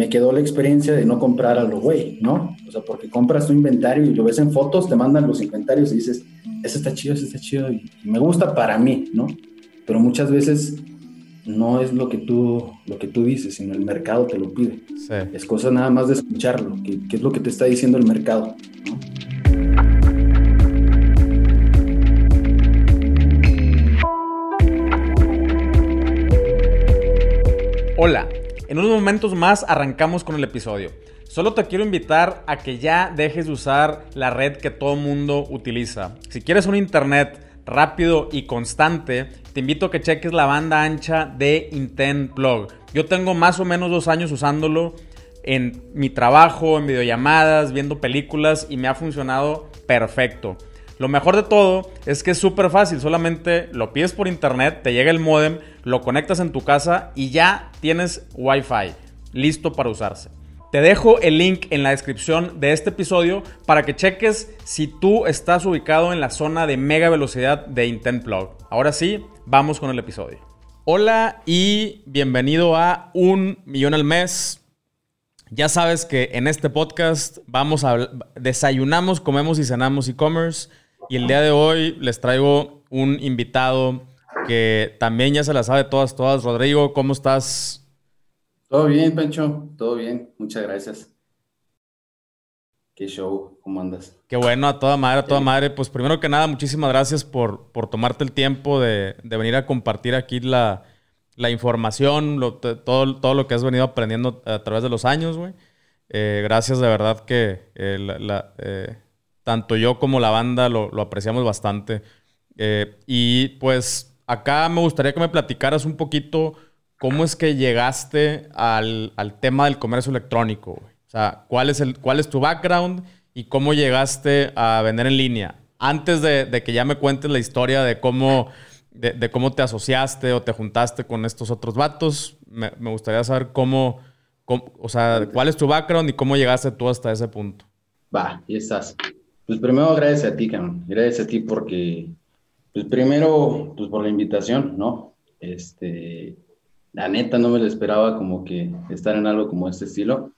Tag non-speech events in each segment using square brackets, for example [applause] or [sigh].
me quedó la experiencia de no comprar a lo güey, ¿no? O sea, porque compras tu inventario y lo ves en fotos, te mandan los inventarios y dices, ese está chido, ese está chido y, me gusta para mí, ¿no? Pero muchas veces no es lo que tú, lo que tú dices, sino el mercado te lo pide. Es cosa nada más de escucharlo, qué es lo que te está diciendo el mercado, ¿no? Hola, en unos momentos más arrancamos con el episodio. Solo te quiero invitar a que ya dejes de usar la red que todo mundo utiliza. Si quieres un internet rápido y constante, te invito a que cheques la banda ancha de Intent Blog. Yo tengo más o menos dos años usándolo en mi trabajo, en videollamadas, viendo películas y me ha funcionado perfecto. Lo mejor de todo es que es súper fácil, solamente lo pides por internet, te llega el modem, lo conectas en tu casa y ya tienes Wi-Fi listo para usarse. Te dejo el link en la descripción de este episodio para que cheques si tú estás ubicado en la zona de mega velocidad de Intent. Ahora sí, vamos con el episodio. Hola y bienvenido a Un Millón al Mes. Ya sabes que en este podcast vamos a desayunamos, comemos y cenamos e-commerce y el día de hoy les traigo un invitado que también ya se la sabe todas, todas. Rodrigo, ¿cómo estás? Todo bien, Pancho, todo bien. Muchas gracias. Qué show, ¿cómo andas? Qué bueno, a toda madre, a toda madre. Pues primero que nada, muchísimas gracias por, por tomarte el tiempo de, venir a compartir aquí la, información, todo, todo lo que has venido aprendiendo a través de los años, güey. Eh, gracias de verdad que eh, la, eh, tanto yo como la banda lo, apreciamos bastante. Eh, y pues acá me gustaría que me platicaras un poquito cómo es que llegaste al, tema del comercio electrónico. O sea, ¿cuál es, el, cuál es tu background y cómo llegaste a vender en línea. Antes de, que ya me cuentes la historia de cómo, de, cómo te asociaste o te juntaste con estos otros vatos, me, gustaría saber cómo, cómo, o sea, cuál es tu background y cómo llegaste tú hasta ese punto. Va, y estás. Pues primero gracias a ti, cabrón. Gracias a ti porque, pues primero, pues por la invitación, ¿no? Este, la neta no me lo esperaba como que estar en algo como este estilo,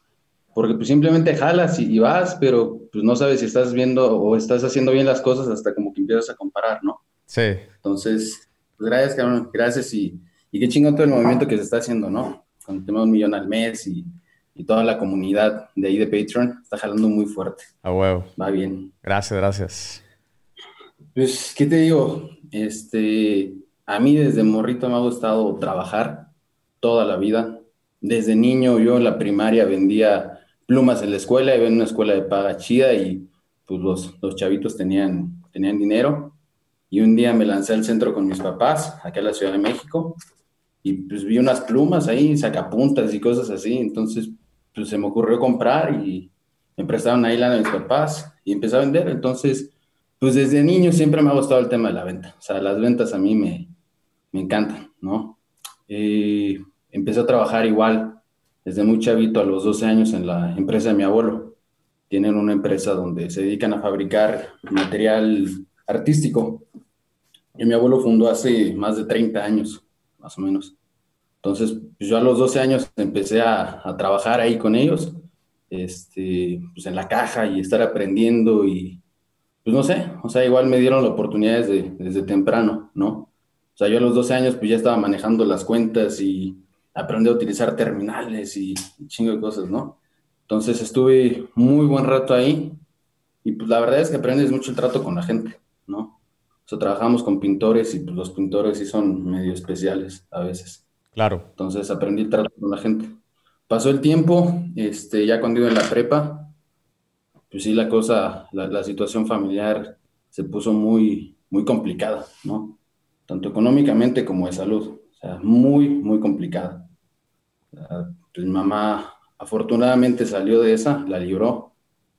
porque pues simplemente jalas y, vas, pero pues no sabes si estás viendo o estás haciendo bien las cosas hasta como que empiezas a comparar, ¿no? Sí. Entonces, pues gracias, cabrón, gracias y, y qué chingón todo el movimiento que se está haciendo, ¿no? Con el tema de un millón al mes y y toda la comunidad de ahí de Patreon está jalando muy fuerte. A huevo. Va bien. Gracias, gracias. Pues, ¿qué te digo? Este, a mí desde morrito me ha gustado trabajar toda la vida. Desde niño yo en la primaria vendía plumas en la escuela, iba en una escuela de paga chida y pues los, los chavitos tenían, tenían dinero. Y un día me lancé al centro con mis papás, acá en la Ciudad de México, y pues vi unas plumas ahí, sacapuntas y cosas así. Entonces pues se me ocurrió comprar y me prestaron ahí la de mis papás y empecé a vender. Entonces, pues desde niño siempre me ha gustado el tema de la venta. O sea, las ventas a mí me, me encantan, ¿no? Eh, empecé a trabajar igual desde muy chavito, a los 12 años, en la empresa de mi abuelo. Tienen una empresa donde se dedican a fabricar material artístico. Y mi abuelo fundó hace más de 30 años, más o menos. Entonces, pues, yo a los 12 años empecé a, trabajar ahí con ellos, este, pues en la caja y estar aprendiendo y, pues no sé, o sea, igual me dieron la oportunidad desde, desde temprano, ¿no? O sea, yo a los 12 años pues ya estaba manejando las cuentas y aprendí a utilizar terminales y, y chingo de cosas, ¿no? Entonces estuve muy buen rato ahí y pues la verdad es que aprendes mucho el trato con la gente, ¿no? O sea, trabajamos con pintores y pues los pintores sí son medio especiales a veces. Claro. Entonces aprendí el trato con la gente. Pasó el tiempo, este, ya cuando iba en la prepa, pues sí, la cosa, la, situación familiar se puso muy, muy complicada, ¿no? Tanto económicamente como de salud. O sea, muy, muy complicada. pues mi mamá afortunadamente salió de esa, la libró,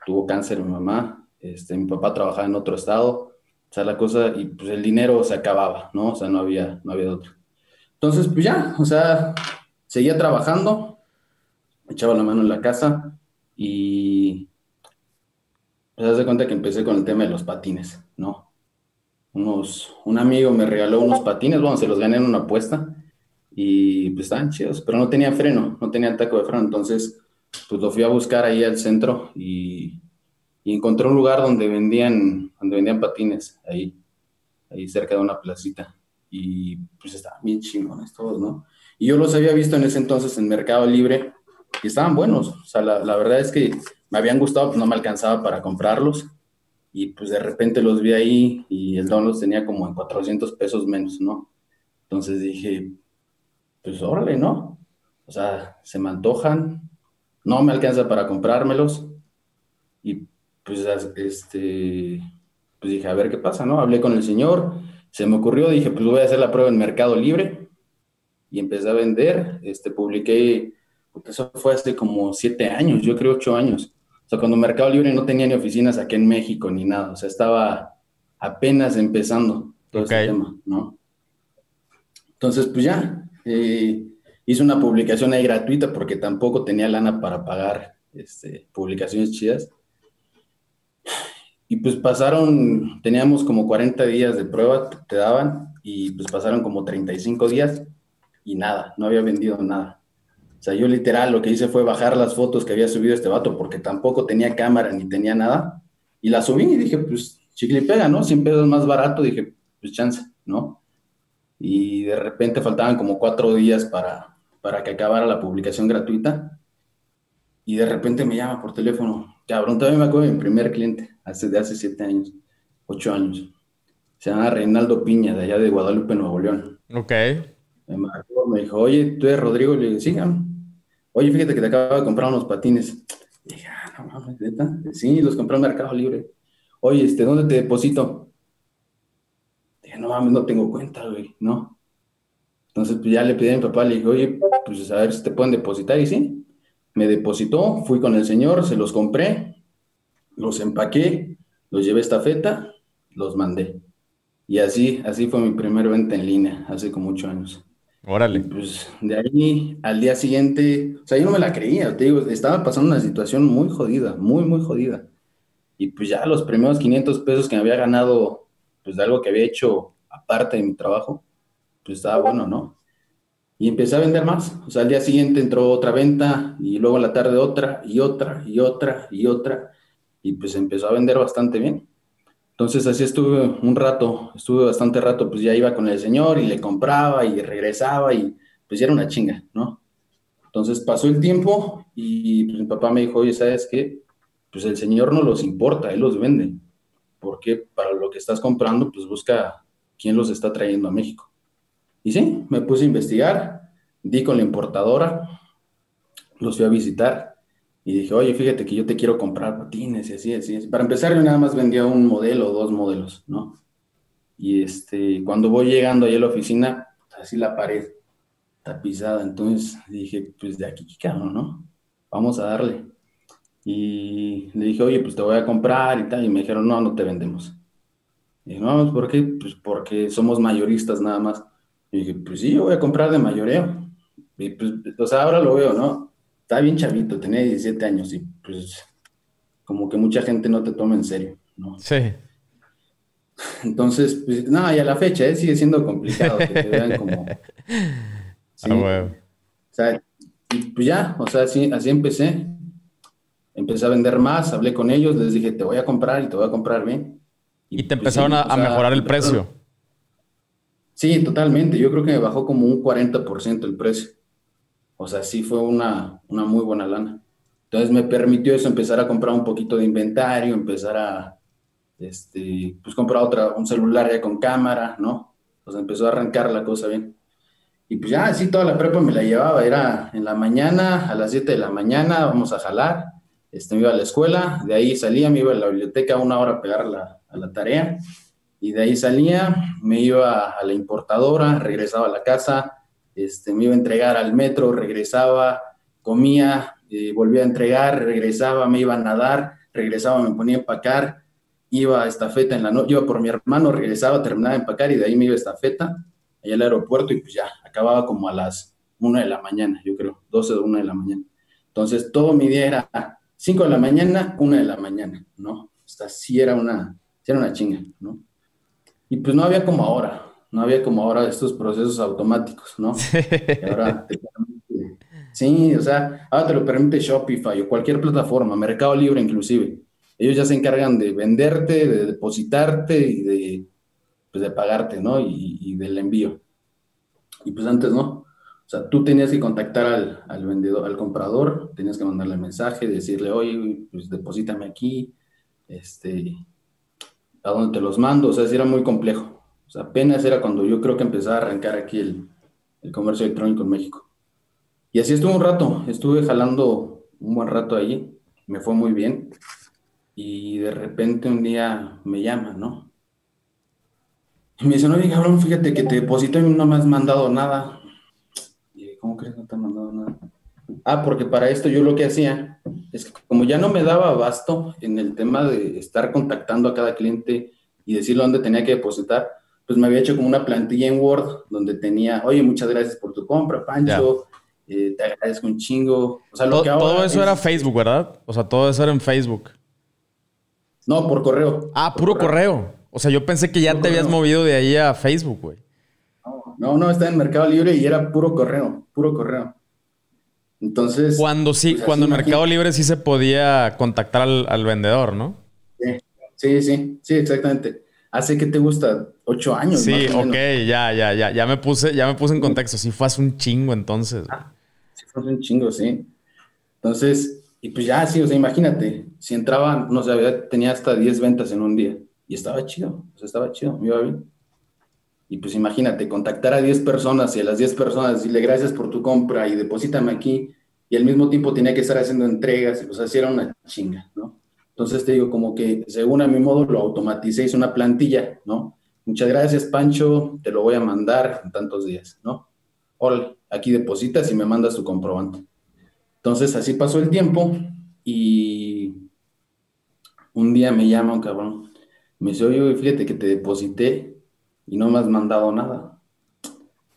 tuvo cáncer mi mamá, este, mi papá trabajaba en otro estado, o sea, la cosa, y pues el dinero se acababa, ¿no? O sea, no había, no había otro. Entonces, pues ya, o sea, seguía trabajando, echaba la mano en la casa y pues haz de cuenta que empecé con el tema de los patines, ¿no? Unos, un amigo me regaló unos patines, bueno, se los gané en una apuesta y pues estaban chidos, pero no tenía freno, no tenía taco de freno, entonces pues lo fui a buscar ahí al centro y, encontré un lugar donde vendían, donde vendían patines, ahí, ahí cerca de una placita. Y pues estaban bien chingones todos, ¿no? Y yo los había visto en ese entonces en Mercado Libre y estaban buenos. O sea, la, la verdad es que me habían gustado, pues no me alcanzaba para comprarlos. Y pues de repente los vi ahí y el don los tenía como en 400 pesos menos, ¿no? Entonces dije, pues órale, ¿no? O sea, se me antojan, no me alcanza para comprármelos. Y pues, este, pues dije, a ver qué pasa, ¿no? Hablé con el señor, se me ocurrió, dije, pues voy a hacer la prueba en Mercado Libre y empecé a vender, este, publiqué, porque eso fue hace como siete años, yo creo ocho años. O sea, cuando Mercado Libre no tenía ni oficinas aquí en México ni nada, o sea, estaba apenas empezando todo ese tema, ¿no? Entonces, pues ya, eh, hice una publicación ahí gratuita porque tampoco tenía lana para pagar este, publicaciones chidas. Y pues pasaron, teníamos como 40 días de prueba, te daban, y pues pasaron como 35 días y nada, no había vendido nada. O sea, yo literal lo que hice fue bajar las fotos que había subido este vato porque tampoco tenía cámara ni tenía nada. Y las subí y dije, pues chicle y pega, ¿no? 100 pesos más barato, dije, pues chance, ¿no? Y de repente faltaban como cuatro días para, para que acabara la publicación gratuita. Y de repente me llama por teléfono. Cabrón, todavía me acuerdo de mi primer cliente, hace, de hace siete años, ocho años. Se llama Reinaldo Piña, de allá de Guadalupe, Nuevo León. Ok. Me marcó, me dijo, oye, ¿tú eres Rodrigo? Le dije, sí, Oye, fíjate que te acabo de comprar unos patines. dije, ah, no mames, ¿neta? Sí, los compré en Mercado Libre. Oye, este, ¿dónde te deposito? Dije, no mames, no tengo cuenta, güey, ¿no? Entonces, pues ya le pedí a mi papá, le dije, oye, pues a ver si te pueden depositar. Y sí, me depositó, fui con el señor, se los compré, los empaqué, los llevé a esta feta, los mandé. Y así, así fue mi primer venta en línea, hace como ocho años. Órale. pues de ahí al día siguiente, o sea, yo no me la creía, te digo, estaba pasando una situación muy jodida, muy, muy jodida. Y pues ya los primeros 500 pesos que me había ganado, pues de algo que había hecho aparte de mi trabajo, pues estaba bueno, ¿no? Y empecé a vender más. O sea, al día siguiente entró otra venta y luego en la tarde otra y otra y otra y otra. Y pues empezó a vender bastante bien. Entonces así estuve un rato, estuve bastante rato, pues ya iba con el señor y le compraba y regresaba y pues ya era una chinga, ¿no? Entonces pasó el tiempo y pues mi papá me dijo, oye, ¿sabes qué? Pues el señor no los importa, él los vende. Porque para lo que estás comprando, pues busca quién los está trayendo a México. Y sí, me puse a investigar, di con la importadora, los fui a visitar y dije, oye, fíjate que yo te quiero comprar patines y así, así. Para empezar, yo nada más vendía un modelo dos modelos, ¿no? Y este, cuando voy llegando ahí a la oficina, así la pared tapizada. Entonces dije, pues de aquí, cabrón, ¿no? Vamos a darle. Y le dije, oye, pues te voy a comprar y tal. Y me dijeron, no, no te vendemos. Y dije, no, ¿por qué? Pues porque somos mayoristas nada más. Y dije, pues sí, yo voy a comprar de mayoreo. Y pues, o sea, ahora lo veo, ¿no? Está bien chavito, tenía 17 años y pues como que mucha gente no te toma en serio, ¿no? Sí. Entonces, pues, no, y a la fecha ¿eh? sigue siendo complicado que te vean como... [laughs] Sí. Ah, o sea, y pues ya, o sea, así, así empecé. Empecé a vender más, hablé con ellos, les dije, te voy a comprar y te voy a comprar bien. Y, te pues, empezaron a, mejorar el precio. Sí, totalmente. Yo creo que me bajó como un 40% el precio. O sea, sí fue una, una muy buena lana. Entonces me permitió eso, empezar a comprar un poquito de inventario, empezar a, este, pues comprar otra, un celular ya con cámara, ¿no? Pues empezó a arrancar la cosa bien. Y pues ya así toda la prepa me la llevaba, era en la mañana, a las 7 de la mañana, vamos a jalar, este, me iba a la escuela, de ahí salía, me iba a la biblioteca una hora a pegar la, a la tarea, y de ahí salía, me iba a la importadora, regresaba a la casa, este, me iba a entregar al metro, regresaba, comía, eh, volvía a entregar, regresaba, me iba a nadar, regresaba, me ponía a empacar, iba a estafeta en la noche, iba por mi hermano, regresaba, terminaba de empacar y de ahí me iba a estafeta, allá al aeropuerto y pues ya, acababa como a las una de la mañana, yo creo, 12 de una de la mañana. Entonces, todo mi día era 5 de la mañana, una de la mañana, ¿no? Hasta sí era una, era una chinga, ¿no? Y pues no había como ahora, no había como ahora estos procesos automáticos, ¿no? ahora te Sí, o sea, ahora te lo permite Shopify o cualquier plataforma, Mercado Libre inclusive. Ellos ya se encargan de venderte, de depositarte y de, pues, de pagarte, ¿no? Y, y, del envío. Y pues antes no. O sea, tú tenías que contactar al, al vendedor, al comprador, tenías que mandarle mensaje, decirle, oye, pues deposítame aquí, este, a dónde te los mando, o sea, era muy complejo. O sea, apenas era cuando yo creo que empezaba a arrancar aquí el, el comercio electrónico en México. Y así estuve un rato, estuve jalando un buen rato ahí, me fue muy bien. Y de repente un día me llama, ¿no? Y me dice, no, cabrón, fíjate que te deposito y no me has mandado nada. Y ¿cómo crees que no te han? Ah, porque para esto yo lo que hacía es que como ya no me daba abasto en el tema de estar contactando a cada cliente y decirle dónde tenía que depositar, pues me había hecho como una plantilla en Word donde tenía, oye, muchas gracias por tu compra, Pancho, eh, te agradezco un chingo. O sea, lo todo, que todo eso era Facebook, ¿verdad? O sea, todo eso era en Facebook. No, por correo. Ah, puro correo. O sea, yo pensé que ya te habías movido de ahí a Facebook, güey. No, no, está en Mercado Libre y era puro correo, puro correo. Entonces. Cuando sí, pues, cuando en Mercado Libre sí se podía contactar al, vendedor, ¿no? Sí, sí, sí, exactamente. Hace que te gusta ocho años. Sí, ok, ya, ya, ya, ya me puse, ya me puse en contexto. Sí fue hace un chingo entonces. Ah, sí fue hace un chingo, sí. Entonces, y pues ya, sí, o sea, imagínate, si entraba, no sé, tenía hasta 10 ventas en un día y estaba chido, o sea, estaba chido, me iba bien. Y pues imagínate, contactar a 10 personas y a las 10 personas decirle gracias por tu compra y deposítame aquí, y al mismo tiempo tenía que estar haciendo entregas, y pues así era una chinga, ¿no? Entonces te digo, como que según a mi modo lo automaticé, hice una plantilla, ¿no? Muchas gracias, Pancho, te lo voy a mandar en tantos días, ¿no? Hola, aquí depositas y me mandas tu comprobante. Entonces así pasó el tiempo y un día me llama un cabrón. Me dice, oye, fíjate que te deposité y no me has mandado nada.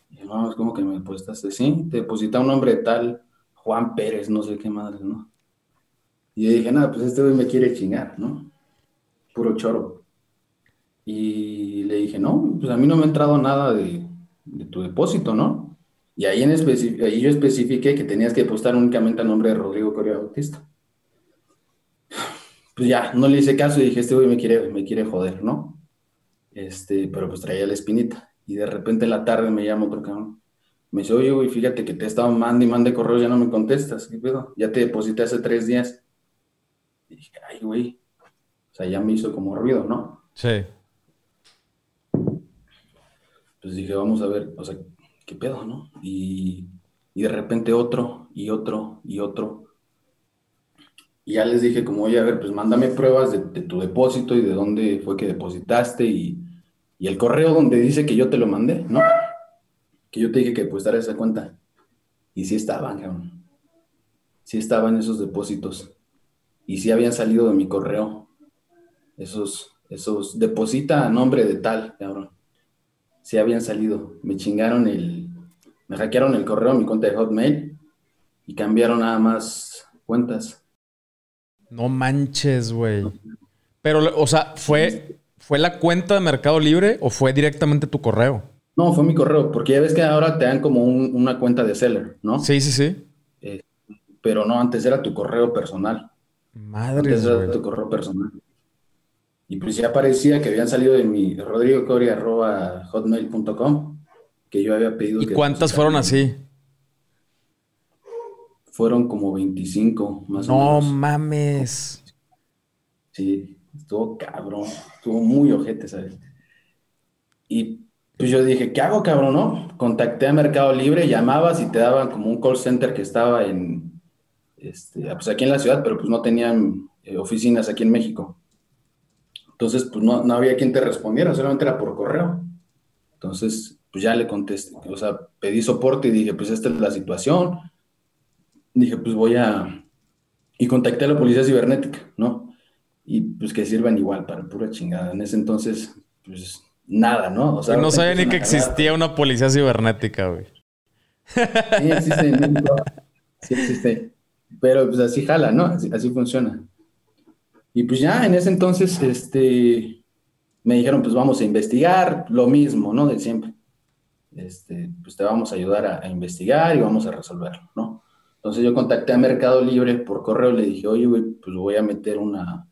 Y no, es como que me depositaste, sí, te deposita un nombre tal, Juan Pérez, no sé qué madre, ¿no? Y yo dije, nada, pues este güey me quiere chingar, ¿no? Puro choro. Y le dije, no, pues a mí no me ha entrado nada de, tu depósito, ¿no? Y ahí, en ahí yo especifiqué que tenías que depositar únicamente el nombre de Rodrigo Coria Bautista. Pues ya, no le hice caso y dije, este güey me quiere, me quiere joder, ¿no? Este, pero pues traía la espinita. Y de repente en la tarde me llama otro cabrón. Me dice, oye, güey, fíjate que te he estado mandando y mande correos, ya no me contestas. ¿Qué pedo? Ya te deposité hace tres días. Y dije, ay, güey. O sea, ya me hizo como ruido, ¿no? Sí. Pues dije, vamos a ver, o sea, ¿qué pedo, no? Y, y de repente otro, y otro, y otro. Y ya les dije como, oye, a ver, pues mándame pruebas de, de tu depósito y de dónde fue que depositaste y, y el correo donde dice que yo te lo mandé, ¿no? Que yo te dije que depositara esa cuenta. Y sí estaban, cabrón. Sí estaban esos depósitos. Y sí habían salido de mi correo. Esos, esos, deposita a nombre de tal, cabrón. Sí habían salido. Me chingaron el, me hackearon el correo, mi cuenta de Hotmail. Y cambiaron nada más cuentas. No manches, güey. Pero, o sea, fue, ¿Fue la cuenta de Mercado Libre o fue directamente tu correo? No, fue mi correo, porque ya ves que ahora te dan como una cuenta de seller, ¿no? Sí, sí, sí. Eh, pero no, antes era tu correo personal. Madre Antes era tu correo personal. Y pues ya parecía que habían salido de mi rodrigocoria.hotmail.com, que yo había pedido. ¿Y cuántas fueron así? Fueron como 25, más o menos. No mames. Sí estuvo cabrón, estuvo muy ojete, ¿sabes? Y pues yo dije, ¿qué hago, cabrón, no? Contacté a Mercado Libre, llamabas y te daban como un call center que estaba en, este, pues aquí en la ciudad, pero pues no tenían eh, oficinas aquí en México. Entonces, pues no, no había quien te respondiera, solamente era por correo. Entonces, pues ya le contesté, o sea, pedí soporte y dije, pues esta es la situación. Dije, pues voy a... Y contacté a la policía cibernética, ¿no? Y pues que sirvan igual para pura chingada. En ese entonces, pues nada, ¿no? O sea, no sabía ni que existía una policía cibernética, güey. Sí existe Sí existe. Pero pues así jala, ¿no? Así, funciona. Y pues ya en ese entonces, este, me dijeron, pues vamos a investigar lo mismo, ¿no? De siempre. Este, pues te vamos a ayudar a, a investigar y vamos a resolverlo, ¿no? Entonces yo contacté a Mercado Libre por correo, le dije, oye, güey, pues voy a meter una,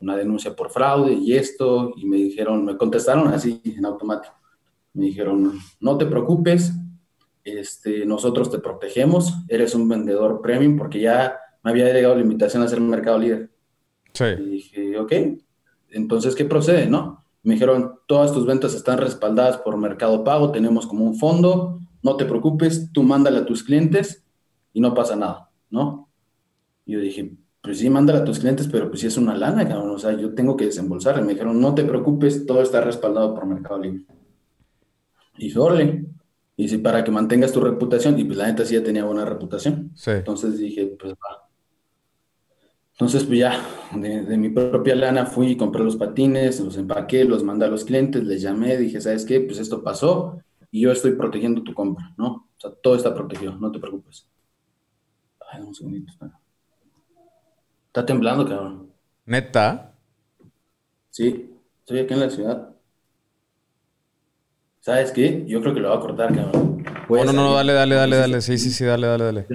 una denuncia por fraude y esto, y me dijeron, me contestaron así en automático. Me dijeron, no te preocupes, este, nosotros te protegemos, eres un vendedor premium, porque ya me había llegado la invitación a un mercado líder. Sí. Y dije, ok, entonces, ¿qué procede, no? Me dijeron, todas tus ventas están respaldadas por Mercado Pago, tenemos como un fondo, no te preocupes, tú mándale a tus clientes y no pasa nada, ¿no? Y yo dije, pues sí, mándale a tus clientes, pero pues sí es una lana, cabrón, o sea, yo tengo que desembolsar. Me dijeron, no te preocupes, todo está respaldado por Mercado Libre. Y dije, órale, y si para que mantengas tu reputación, y pues la neta sí ya tenía buena reputación. Sí. Entonces dije, pues va. Entonces, pues ya, de, mi propia lana fui y compré los patines, los empaqué, los mandé a los clientes, les llamé, dije, ¿sabes qué? Pues esto pasó y yo estoy protegiendo tu compra, ¿no? O sea, todo está protegido, no te preocupes. Ay, un segundito, espera. Está temblando, cabrón. ¿Neta? Sí, estoy aquí en la ciudad. ¿Sabes qué? Yo creo que lo voy a cortar, cabrón. No, no, no, dale, dale, dale, dale. Sí, sí, sí, dale, dale, dale.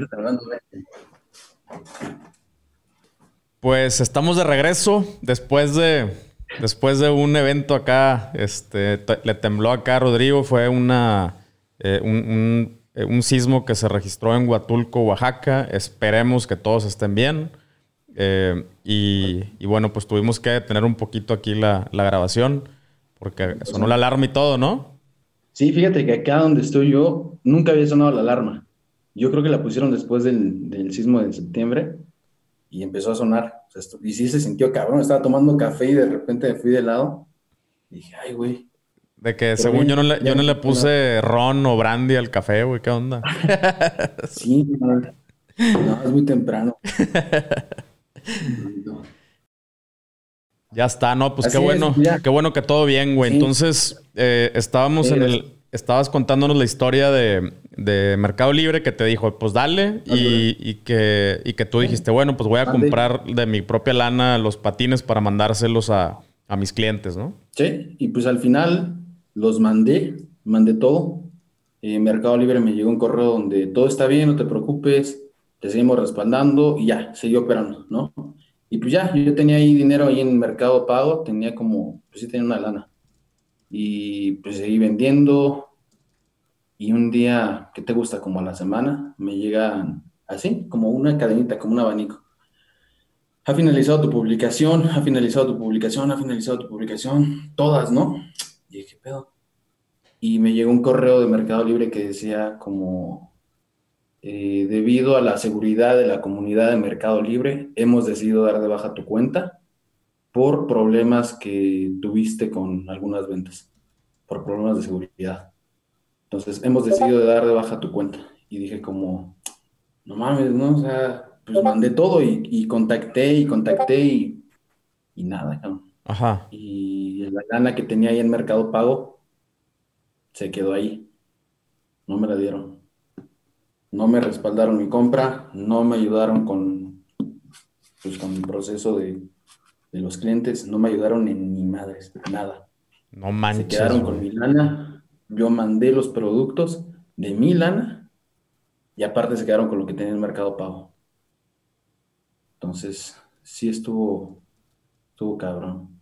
Pues estamos de regreso después de, después de un evento acá. Este, le tembló acá a Rodrigo. Fue una, eh, un, eh, un, sismo que se registró en Huatulco, Oaxaca. Esperemos que todos estén bien. Eh, y, y, bueno, pues tuvimos que detener un poquito aquí la, la grabación porque sonó la alarma y todo, ¿no? Sí, fíjate que acá donde estoy yo nunca había sonado la alarma. Yo creo que la pusieron después del, del sismo de septiembre y empezó a sonar. y sí se sintió cabrón. Estaba tomando café y de repente me fui de lado. Y dije, ay, güey. De que según yo no le, yo no le puse ron o brandy al café, güey. ¿Qué onda? [laughs] sí, no, es muy temprano. [laughs] Ya está, no, pues qué bueno, qué bueno que todo bien, güey. Entonces, eh, estábamos en el, estabas contándonos la historia de, Mercado Libre que te dijo, pues dale, y, que, y que tú dijiste, bueno, pues voy a comprar de mi propia lana los patines para mandárselos a, mis clientes, ¿no? Sí, y pues al final los mandé, mandé todo. Eh, Mercado Libre me llegó un correo donde todo está bien, no te preocupes, te seguimos respaldando y ya, seguí operando, ¿no? Y pues ya, yo tenía ahí dinero ahí en Mercado Pago, tenía como, pues sí tenía una lana. Y pues seguí vendiendo. Y un día, ¿qué te gusta? Como a la semana, me llegan así, como una cadenita, como un abanico. Ha finalizado tu publicación, ha finalizado tu publicación, ha finalizado tu publicación, todas, ¿no? Y dije, ¿qué pedo? Y me llegó un correo de Mercado Libre que decía como, eh, debido a la seguridad de la comunidad de Mercado Libre, hemos decidido dar de baja tu cuenta por problemas que tuviste con algunas ventas, por problemas de seguridad. Entonces, hemos decidido dar de baja tu cuenta. Y dije como, no mames, ¿no? O sea, pues mandé todo y, contacté y contacté y, y nada, Ajá. Y la lana que tenía ahí en Mercado Pago se quedó ahí. No me la dieron no me respaldaron mi compra, no me ayudaron con, pues, con el proceso de, los clientes, no me ayudaron en ni madres, nada. No manches. Se quedaron con mi lana, yo mandé los productos de mi lana y aparte se quedaron con lo que tenía el mercado pago. Entonces, sí estuvo, estuvo cabrón.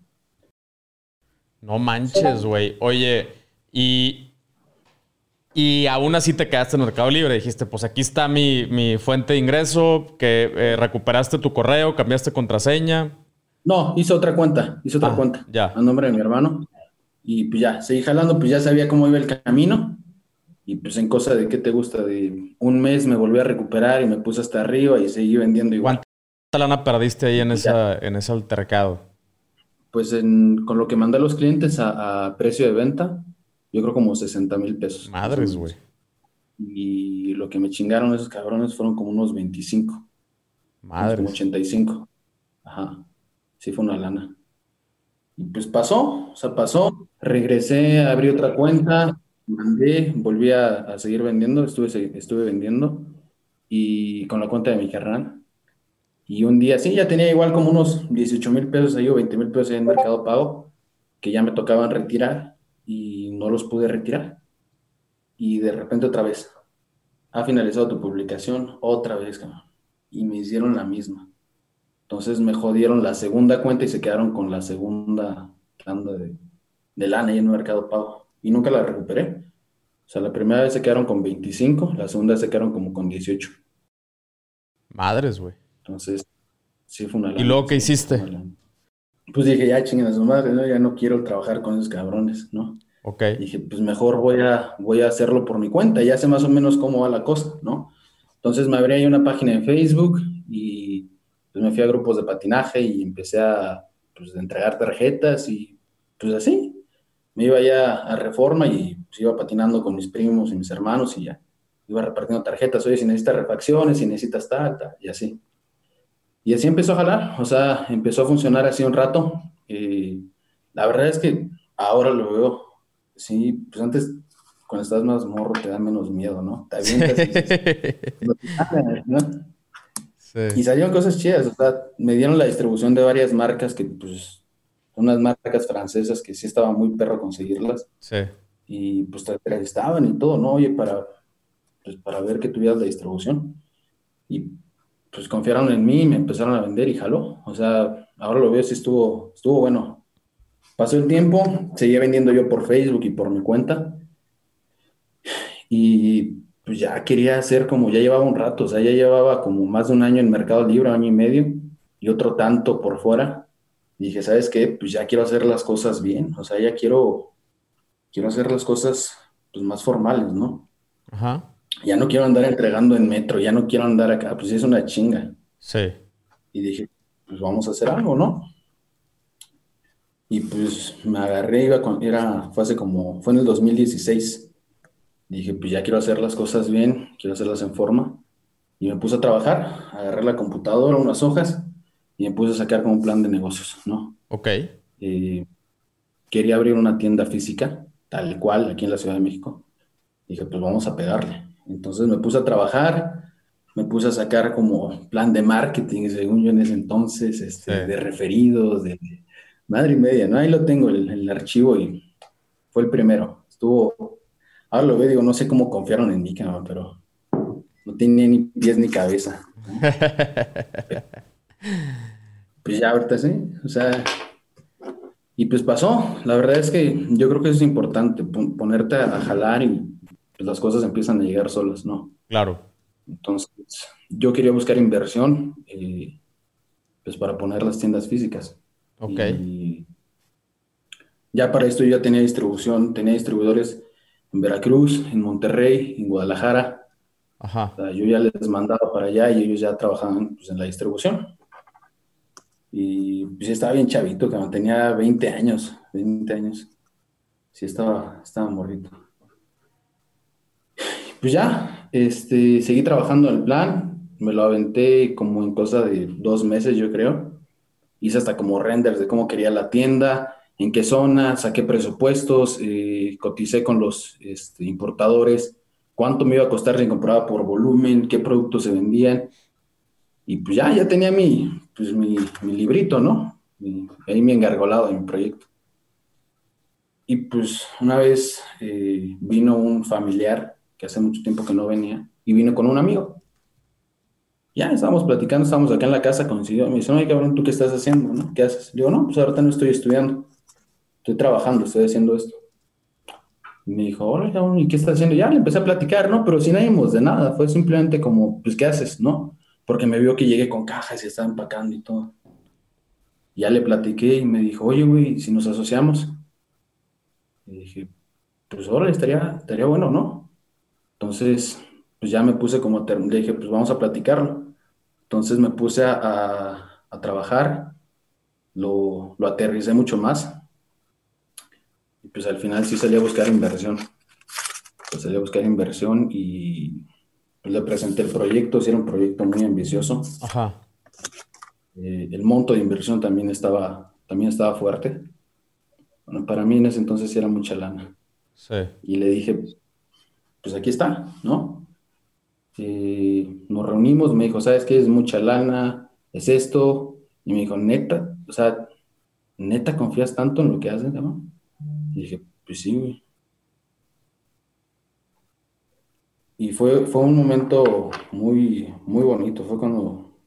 No manches, güey. Oye, y y aún así te quedaste en Mercado Libre. Dijiste, pues aquí está mi, fuente de ingreso, que eh, recuperaste tu correo, cambiaste contraseña. No, hice otra cuenta, hice otra ah, cuenta. Ya. A nombre de mi hermano. Y pues ya, seguí jalando, pues ya sabía cómo iba el camino. Y pues en cosa de qué te gusta, de un mes me volví a recuperar y me puse hasta arriba y seguí vendiendo igual. ¿Cuánta lana perdiste ahí en, esa, en ese altercado? Pues con lo que mandé a los clientes a precio de venta, yo creo como 60 mil pesos. Madres, güey. Y lo que me chingaron esos cabrones fueron como unos 25. Madres. Como 85. Ajá. Sí fue una lana. Y pues pasó, o sea, pasó. Regresé, abrí otra cuenta, mandé, volví a, seguir vendiendo, estuve, estuve vendiendo. Y con la cuenta de mi carnal. Y un día, sí, ya tenía igual como unos 18 mil pesos ahí o 20 mil pesos ahí en Mercado Pago, que ya me tocaban retirar y no los pude retirar. Y de repente otra vez, ha finalizado tu publicación otra vez, cabrón. Y me hicieron la misma. Entonces me jodieron la segunda cuenta y se quedaron con la segunda tanda de, de lana ahí en Mercado Pago. Y nunca la recuperé. O sea, la primera vez se quedaron con 25, la segunda se quedaron como con 18. Madres, güey. Entonces, sí fue una lana. ¿Y luego qué hiciste? Pues dije, ya chinguen a su madre, ¿no? Ya no quiero trabajar con esos cabrones, ¿no? Ok. Dije, pues mejor voy a, voy a hacerlo por mi cuenta, ya sé más o menos cómo va la cosa, ¿no? Entonces me abrí una página en Facebook y pues me fui a grupos de patinaje y empecé a pues, entregar tarjetas y pues así. Me iba ya a Reforma y pues, iba patinando con mis primos y mis hermanos y ya iba repartiendo tarjetas. Oye, si necesitas refacciones, si necesitas tal, tal, y así. Y así empezó a jalar, o sea, empezó a funcionar así un rato. Y la verdad es que ahora lo veo, sí, pues antes cuando estás más morro te da menos miedo, ¿no? Te [laughs] ¿no? Sí. Y salieron cosas chidas, o sea, me dieron la distribución de varias marcas que, pues, unas marcas francesas que sí estaba muy perro conseguirlas. Sí. Y pues te entrevistaban y todo, ¿no? Oye, para, pues, para ver que tuvieras la distribución. Y pues confiaron en mí, me empezaron a vender y jaló. O sea, ahora lo veo, sí estuvo, estuvo bueno. Pasó el tiempo, seguía vendiendo yo por Facebook y por mi cuenta. Y pues ya quería hacer como, ya llevaba un rato, o sea, ya llevaba como más de un año en Mercado Libre, año y medio, y otro tanto por fuera. Y dije, ¿sabes qué? Pues ya quiero hacer las cosas bien, o sea, ya quiero, quiero hacer las cosas pues más formales, ¿no? Ajá ya no quiero andar entregando en metro, ya no quiero andar acá, pues es una chinga. Sí. Y dije, pues vamos a hacer algo, ¿no? Y pues me agarré, iba con, era, fue hace como, fue en el 2016. Dije, pues ya quiero hacer las cosas bien, quiero hacerlas en forma. Y me puse a trabajar, agarré la computadora, unas hojas, y me puse a sacar como un plan de negocios, ¿no? Ok. quería abrir una tienda física, tal cual, aquí en la Ciudad de México. Dije, pues vamos a pegarle. Entonces me puse a trabajar, me puse a sacar como plan de marketing, según yo en ese entonces, este, de referidos, de madre y media, ¿no? Ahí lo tengo, el, el, archivo y fue el primero. Estuvo, ahora lo veo, digo, no sé cómo confiaron en mí, pero no tenía ni pies ni cabeza. [laughs] pues ya ahorita sí, o sea, y pues pasó. La verdad es que yo creo que eso es importante, ponerte a jalar y pues las cosas empiezan a llegar solas, ¿no? Claro. Entonces, yo quería buscar inversión, eh, pues para poner las tiendas físicas. Ok. Y ya para esto yo ya tenía distribución, tenía distribuidores en Veracruz, en Monterrey, en Guadalajara. Ajá. O sea, yo ya les mandaba para allá y ellos ya trabajaban pues, en la distribución. Y pues estaba bien chavito, que tenía 20 años, 20 años. Sí, estaba, estaba morrito pues ya, este, seguí trabajando en el plan, me lo aventé como en cosa de dos meses, yo creo. Hice hasta como renders de cómo quería la tienda, en qué zona, saqué presupuestos, eh, coticé con los este, importadores, cuánto me iba a costar si compraba por volumen, qué productos se vendían. Y pues ya, ya tenía mi, pues mi, librito, ¿no? ahí me engargolado en mi proyecto. Y pues una vez eh, vino un familiar que hace mucho tiempo que no venía, y vino con un amigo. Ya, estábamos platicando, estábamos acá en la casa, coincidió, me dice, oye, cabrón, ¿tú qué estás haciendo? ¿no? ¿Qué haces? Digo, no, pues ahorita no estoy estudiando, estoy trabajando, estoy haciendo esto. Me dijo, hola, cabrón, ¿y qué estás haciendo? Ya le empecé a platicar, ¿no? Pero sin ánimos de nada, fue simplemente como, pues, ¿qué haces? ¿No? Porque me vio que llegué con cajas y estaba empacando y todo. Ya le platiqué y me dijo, oye, güey, si nos asociamos. Y dije, pues ahora estaría, estaría bueno, ¿no? Entonces, pues ya me puse como, le dije, pues vamos a platicarlo. Entonces me puse a, trabajar, lo, lo, aterricé mucho más. Y pues al final sí salí a buscar inversión. Pues salí a buscar inversión y pues le presenté el proyecto, sí era un proyecto muy ambicioso. Ajá. Eh, el monto de inversión también estaba, también estaba fuerte. Bueno, para mí en ese entonces sí era mucha lana. Sí. Y le dije, pues aquí está, ¿no? Eh, nos reunimos, me dijo, ¿sabes qué? Es mucha lana, es esto. Y me dijo, neta, o sea, neta confías tanto en lo que haces, ¿no? Y dije, pues sí, güey. y fue, fue un momento muy, muy bonito. Fue cuando,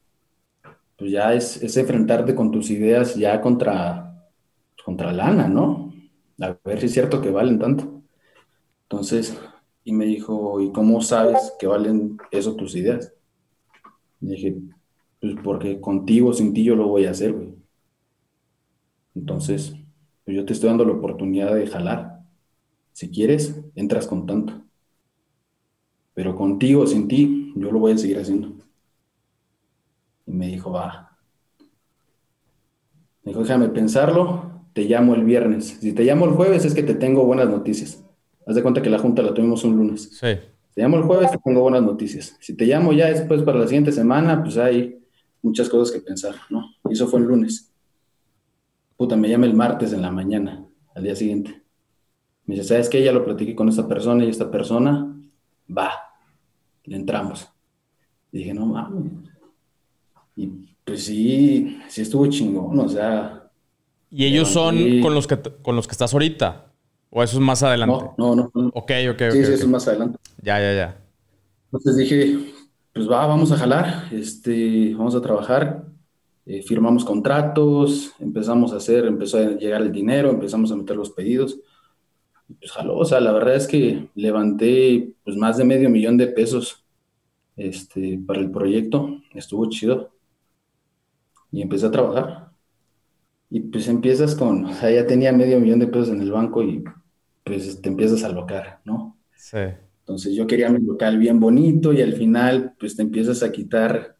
pues ya es, es enfrentarte con tus ideas ya contra, contra lana, ¿no? A ver si es cierto que valen tanto. Entonces, y me dijo, ¿y cómo sabes que valen eso tus ideas? Le dije, pues porque contigo, sin ti, yo lo voy a hacer, güey. Entonces, pues yo te estoy dando la oportunidad de jalar. Si quieres, entras con tanto. Pero contigo, sin ti, yo lo voy a seguir haciendo. Y me dijo, va. Me dijo, déjame pensarlo, te llamo el viernes. Si te llamo el jueves es que te tengo buenas noticias. Haz de cuenta que la junta la tuvimos un lunes. Sí. Te llamo el jueves, te tengo buenas noticias. Si te llamo ya después para la siguiente semana, pues hay muchas cosas que pensar, ¿no? Y eso fue el lunes. Puta, me llama el martes en la mañana, al día siguiente. Me dice, ¿sabes qué? Ya lo platiqué con esta persona y esta persona, va, le entramos. Y dije, no mames. Y pues sí, sí estuvo chingón, o sea. ¿Y ellos son con los que con los que estás ahorita? ¿O eso es más adelante? No, no, no. Ok, ok, ok. Sí, sí, eso es más adelante. Ya, ya, ya. Entonces dije, pues va, vamos a jalar, este, vamos a trabajar. Eh, firmamos contratos, empezamos a hacer, empezó a llegar el dinero, empezamos a meter los pedidos. Pues jaló, o sea, la verdad es que levanté pues más de medio millón de pesos este, para el proyecto, estuvo chido. Y empecé a trabajar. Y pues empiezas con, o sea, ya tenía medio millón de pesos en el banco y pues te empiezas a locar, ¿no? Sí. Entonces yo quería mi local bien bonito y al final pues te empiezas a quitar,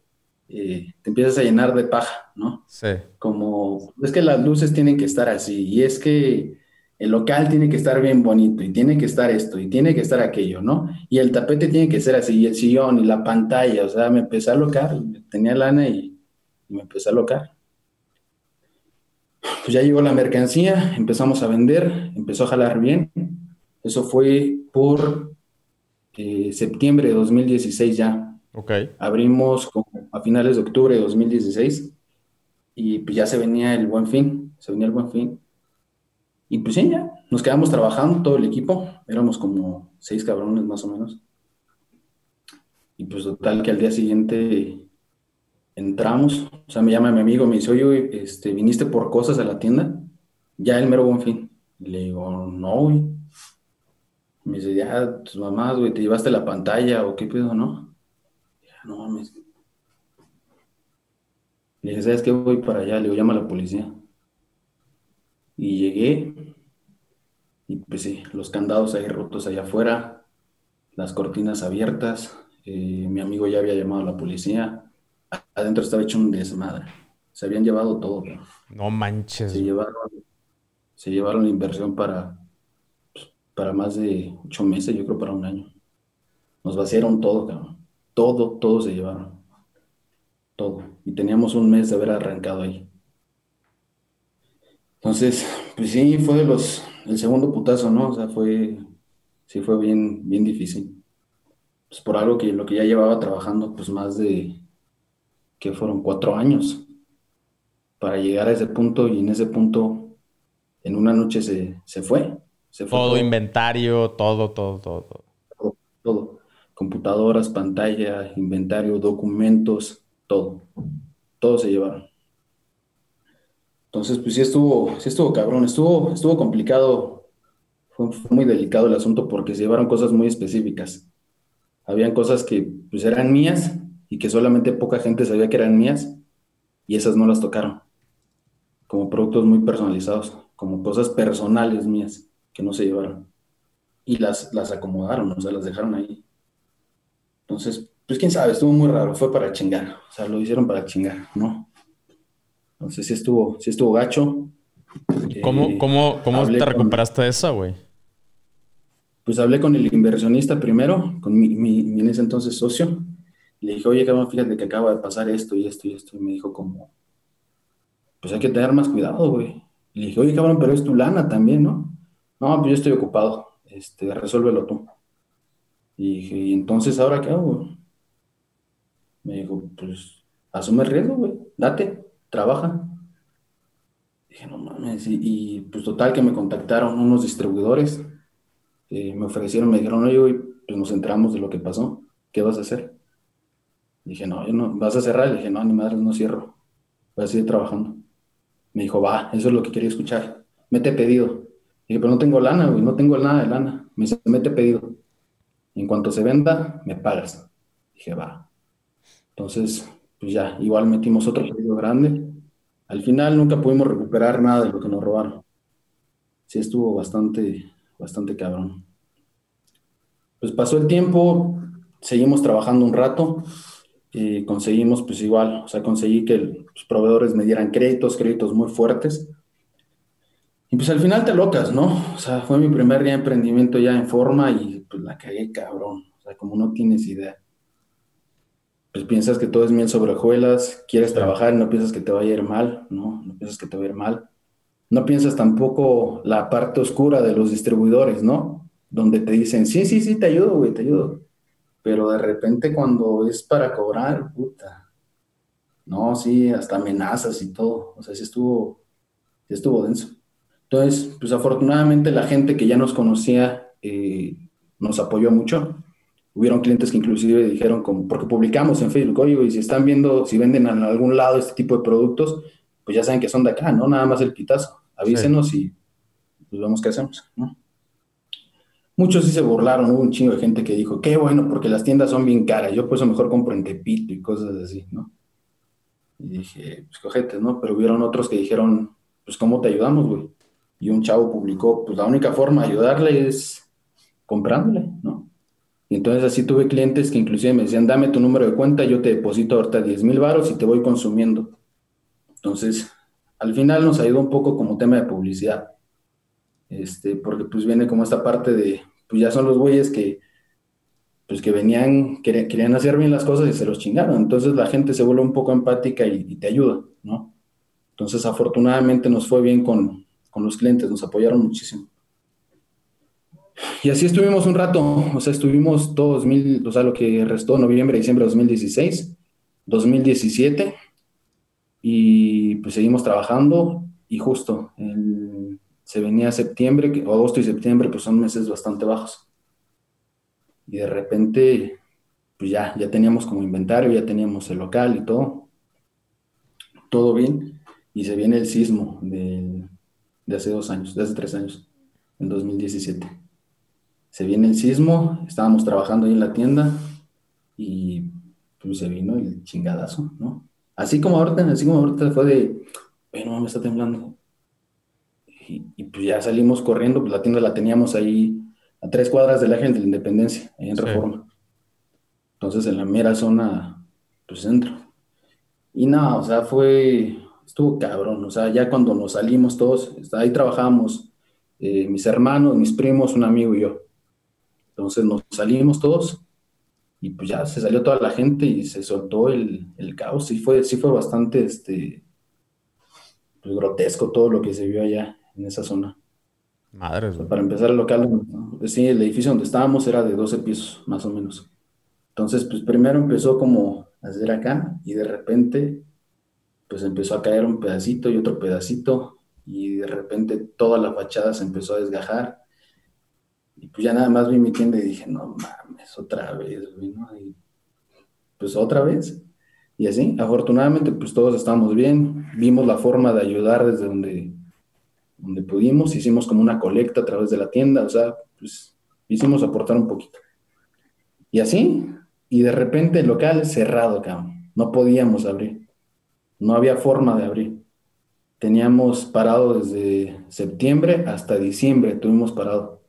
eh, te empiezas a llenar de paja, ¿no? Sí. Como, es que las luces tienen que estar así y es que el local tiene que estar bien bonito y tiene que estar esto y tiene que estar aquello, ¿no? Y el tapete tiene que ser así y el sillón y la pantalla, o sea, me empecé a locar, tenía lana y, y me empecé a locar pues ya llegó la mercancía, empezamos a vender, empezó a jalar bien. Eso fue por eh, septiembre de 2016 ya. Ok. Abrimos a finales de octubre de 2016 y pues ya se venía el buen fin, se venía el buen fin. Y pues sí, ya, nos quedamos trabajando todo el equipo, éramos como seis cabrones más o menos. Y pues total que al día siguiente entramos, o sea, me llama mi amigo, me dice, oye, este, ¿viniste por cosas a la tienda? Ya el mero buen fin. le digo, no, güey. Me dice, ya, tus mamás, güey, ¿te llevaste la pantalla o qué pedo, no? Ya, no mames. Le dije, ¿sabes qué? Voy para allá, le digo, llama a la policía. Y llegué, y pues sí, los candados ahí rotos allá afuera, las cortinas abiertas, eh, mi amigo ya había llamado a la policía, adentro estaba hecho un desmadre. Se habían llevado todo. No manches. Se llevaron, se llevaron la inversión para, para más de ocho meses, yo creo para un año. Nos vaciaron todo, cabrón. Todo, todo se llevaron. Todo. Y teníamos un mes de haber arrancado ahí. Entonces, pues sí, fue de los, el segundo putazo, ¿no? O sea, fue, sí fue bien, bien difícil. Pues por algo que lo que ya llevaba trabajando, pues más de, que fueron cuatro años para llegar a ese punto y en ese punto en una noche se, fue. Se fue todo, inventario, todo, todo, todo, todo. Todo, Computadoras, pantalla, inventario, documentos, todo. Todo se llevaron. Entonces, pues sí estuvo, sí estuvo cabrón, estuvo, estuvo complicado. Fue, fue, muy delicado el asunto porque se llevaron cosas muy específicas. Habían cosas que pues eran mías y que solamente poca gente sabía que eran mías y esas no las tocaron. Como productos muy personalizados, como cosas personales mías que no se llevaron. Y las, las acomodaron, o sea, las dejaron ahí. Entonces, pues quién sabe, estuvo muy raro, fue para chingar, o sea, lo hicieron para chingar, ¿no? Entonces sí estuvo, sí estuvo gacho. ¿Cómo, eh, cómo, cómo te recuperaste de esa, güey? Pues hablé con el inversionista primero, con mi, mi en ese entonces socio, le dije, oye, cabrón, fíjate que acaba de pasar esto y esto y esto. Y me dijo como, pues hay que tener más cuidado, güey. Le dije, oye, cabrón, pero es tu lana también, ¿no? No, pues yo estoy ocupado. Este, resuélvelo tú. Y dije, ¿y entonces ahora qué hago? Me dijo, pues asume el riesgo, güey. Date, trabaja. Dije, no mames. Y, pues total que me contactaron unos distribuidores. Eh, me ofrecieron, me dijeron, oye, güey, pues nos enteramos de lo que pasó. ¿Qué vas a hacer? Dije, no, yo no, ¿vas a cerrar? Le dije, no, ni madre, no cierro. Voy a seguir trabajando. Me dijo, va, eso es lo que quería escuchar. Mete pedido. Dije, pero no tengo lana, güey, no tengo nada de lana. Me dice, mete pedido. En cuanto se venda, me pagas. Dije, va. Entonces, pues ya, igual metimos otro pedido grande. Al final nunca pudimos recuperar nada de lo que nos robaron. Sí estuvo bastante, bastante cabrón. Pues pasó el tiempo, seguimos trabajando un rato y conseguimos pues igual, o sea, conseguí que los proveedores me dieran créditos, créditos muy fuertes. Y pues al final te locas, ¿no? O sea, fue mi primer día de emprendimiento ya en forma y pues la cagué cabrón. O sea, como no tienes idea. Pues piensas que todo es miel sobre hojuelas, quieres trabajar y no piensas que te va a ir mal, ¿no? No piensas que te va a ir mal. No piensas tampoco la parte oscura de los distribuidores, ¿no? Donde te dicen, sí, sí, sí, te ayudo, güey, te ayudo pero de repente cuando es para cobrar, puta, no, sí, hasta amenazas y todo, o sea, sí estuvo, sí estuvo denso. Entonces, pues afortunadamente la gente que ya nos conocía eh, nos apoyó mucho. Hubieron clientes que inclusive dijeron, como, porque publicamos en Facebook, oye, y si están viendo, si venden en algún lado este tipo de productos, pues ya saben que son de acá, ¿no? Nada más el pitazo. Avísenos y pues vemos qué hacemos, ¿no? Muchos sí se burlaron, hubo un chingo de gente que dijo, qué bueno, porque las tiendas son bien caras, yo pues mejor compro en Tepito y cosas así, ¿no? Y dije, pues cojete, ¿no? Pero hubieron otros que dijeron, pues ¿cómo te ayudamos, güey? Y un chavo publicó, pues la única forma de ayudarle es comprándole, ¿no? Y entonces así tuve clientes que inclusive me decían, dame tu número de cuenta, yo te deposito ahorita 10 mil varos y te voy consumiendo. Entonces, al final nos ayudó un poco como tema de publicidad este, porque pues viene como esta parte de, pues ya son los güeyes que, pues que venían, querían, hacer bien las cosas y se los chingaron. Entonces la gente se vuelve un poco empática y, te ayuda, ¿no? Entonces afortunadamente nos fue bien con, con los clientes, nos apoyaron muchísimo. Y así estuvimos un rato, o sea, estuvimos todo 2000, o sea, lo que restó noviembre, diciembre de 2016, 2017, y pues seguimos trabajando y justo en se venía septiembre, agosto y septiembre, pues son meses bastante bajos. Y de repente, pues ya, ya teníamos como inventario, ya teníamos el local y todo. Todo bien. Y se viene el sismo de, hace dos años, de hace tres años, en 2017. Se viene el sismo, estábamos trabajando ahí en la tienda y pues se vino el chingadazo, ¿no? Así como ahorita, así como ahorita fue de, bueno, me está temblando y, pues ya salimos corriendo, pues la tienda la teníamos ahí a tres cuadras de la gente de la Independencia, ahí en Reforma. Entonces en la mera zona, pues centro. Y no, o sea, fue, estuvo cabrón, o sea, ya cuando nos salimos todos, ahí trabajábamos eh, mis hermanos, mis primos, un amigo y yo. Entonces nos salimos todos y pues ya se salió toda la gente y se soltó el, el caos. Sí fue, sí fue bastante este, pues, grotesco todo lo que se vio allá en esa zona. Madre. Para empezar el local, sí, el edificio donde estábamos era de 12 pisos, más o menos. Entonces, pues primero empezó como a hacer acá y de repente, pues empezó a caer un pedacito y otro pedacito y de repente toda la fachada se empezó a desgajar. Y pues ya nada más vi mi tienda y dije, no mames, otra vez, ¿no? Y pues otra vez. Y así, afortunadamente, pues todos estamos bien, vimos la forma de ayudar desde donde donde pudimos, hicimos como una colecta a través de la tienda, o sea, pues hicimos aportar un poquito. Y así, y de repente el local cerrado, cabrón, no podíamos abrir, no había forma de abrir. Teníamos parado desde septiembre hasta diciembre, tuvimos parado.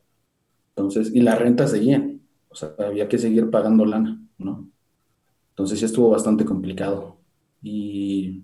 Entonces, y la renta seguían, o sea, había que seguir pagando lana, ¿no? Entonces ya estuvo bastante complicado. Y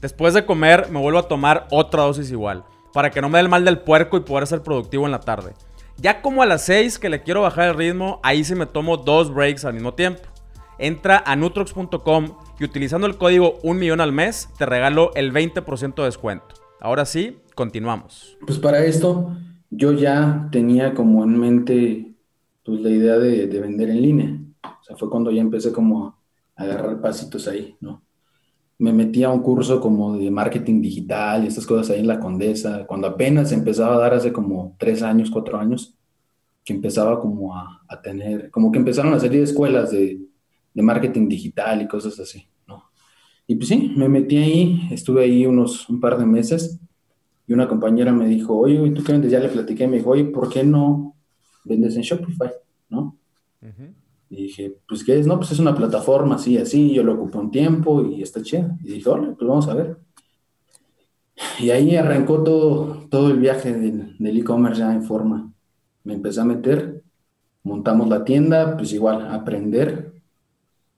Después de comer me vuelvo a tomar otra dosis igual, para que no me dé el mal del puerco y poder ser productivo en la tarde. Ya como a las 6 que le quiero bajar el ritmo, ahí se me tomo dos breaks al mismo tiempo. Entra a nutrox.com y utilizando el código 1 millón al mes te regalo el 20% de descuento. Ahora sí, continuamos. Pues para esto yo ya tenía como en mente pues, la idea de, de vender en línea. O sea, fue cuando ya empecé como a agarrar pasitos ahí, ¿no? Me metí a un curso como de marketing digital y estas cosas ahí en la Condesa, cuando apenas empezaba a dar hace como tres años, cuatro años, que empezaba como a, tener, como que empezaron a salir escuelas de, de, marketing digital y cosas así, ¿no? Y pues sí, me metí ahí, estuve ahí unos, un par de meses y una compañera me dijo, oye, ¿tú qué vendes? Ya le platiqué, me dijo, oye, ¿por qué no vendes en Shopify? ¿No? Y dije, pues, ¿qué es? No, pues es una plataforma así, así, yo lo ocupé un tiempo y está chida. Y dije, hola, pues vamos a ver. Y ahí arrancó todo, todo el viaje del e-commerce ya en forma. Me empecé a meter, montamos la tienda, pues igual, aprender,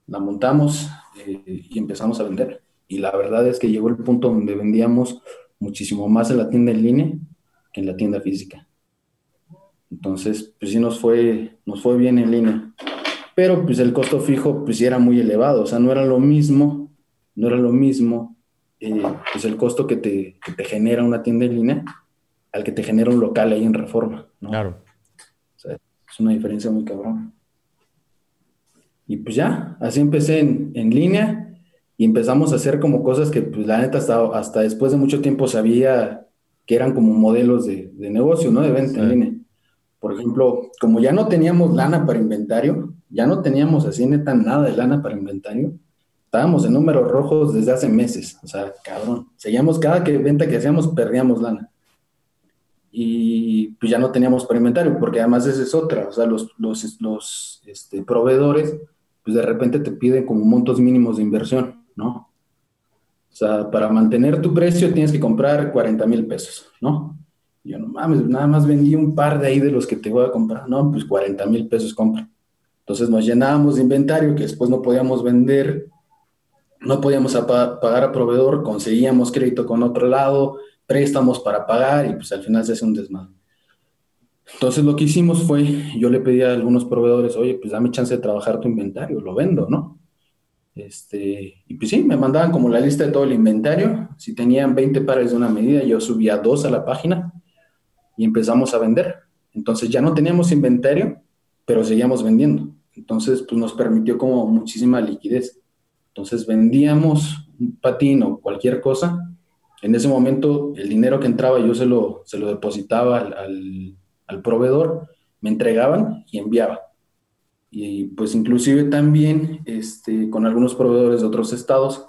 la montamos eh, y empezamos a vender. Y la verdad es que llegó el punto donde vendíamos muchísimo más en la tienda en línea que en la tienda física. Entonces, pues sí nos fue, nos fue bien en línea pero pues el costo fijo pues sí era muy elevado, o sea, no era lo mismo, no era lo mismo eh, pues el costo que te, que te, genera una tienda en línea al que te genera un local ahí en Reforma, ¿no? Claro. O sea, es una diferencia muy cabrón. Y pues ya, así empecé en, en línea y empezamos a hacer como cosas que pues la neta hasta, hasta después de mucho tiempo sabía que eran como modelos de, de negocio, ¿no? De venta en línea. Por ejemplo, como ya no teníamos lana para inventario, ya no teníamos así neta nada de lana para inventario. Estábamos en números rojos desde hace meses. O sea, cabrón. Seguíamos cada que, venta que hacíamos, perdíamos lana. Y pues ya no teníamos para inventario, porque además esa es otra. O sea, los, los, los este, proveedores, pues de repente te piden como montos mínimos de inversión, ¿no? O sea, para mantener tu precio tienes que comprar 40 mil pesos, ¿no? yo no mames, nada más vendí un par de ahí de los que te voy a comprar. No, pues 40 mil pesos compra. Entonces nos llenábamos de inventario que después no podíamos vender, no podíamos pagar a proveedor, conseguíamos crédito con otro lado, préstamos para pagar y pues al final se hace un desmadre. Entonces lo que hicimos fue, yo le pedí a algunos proveedores, oye, pues dame chance de trabajar tu inventario, lo vendo, ¿no? Este, y pues sí, me mandaban como la lista de todo el inventario. Si tenían 20 pares de una medida, yo subía dos a la página y empezamos a vender. Entonces ya no teníamos inventario, pero seguíamos vendiendo. Entonces, pues nos permitió como muchísima liquidez. Entonces vendíamos un patín o cualquier cosa. En ese momento, el dinero que entraba yo se lo, se lo depositaba al, al, proveedor, me entregaban y enviaba. Y pues inclusive también este, con algunos proveedores de otros estados,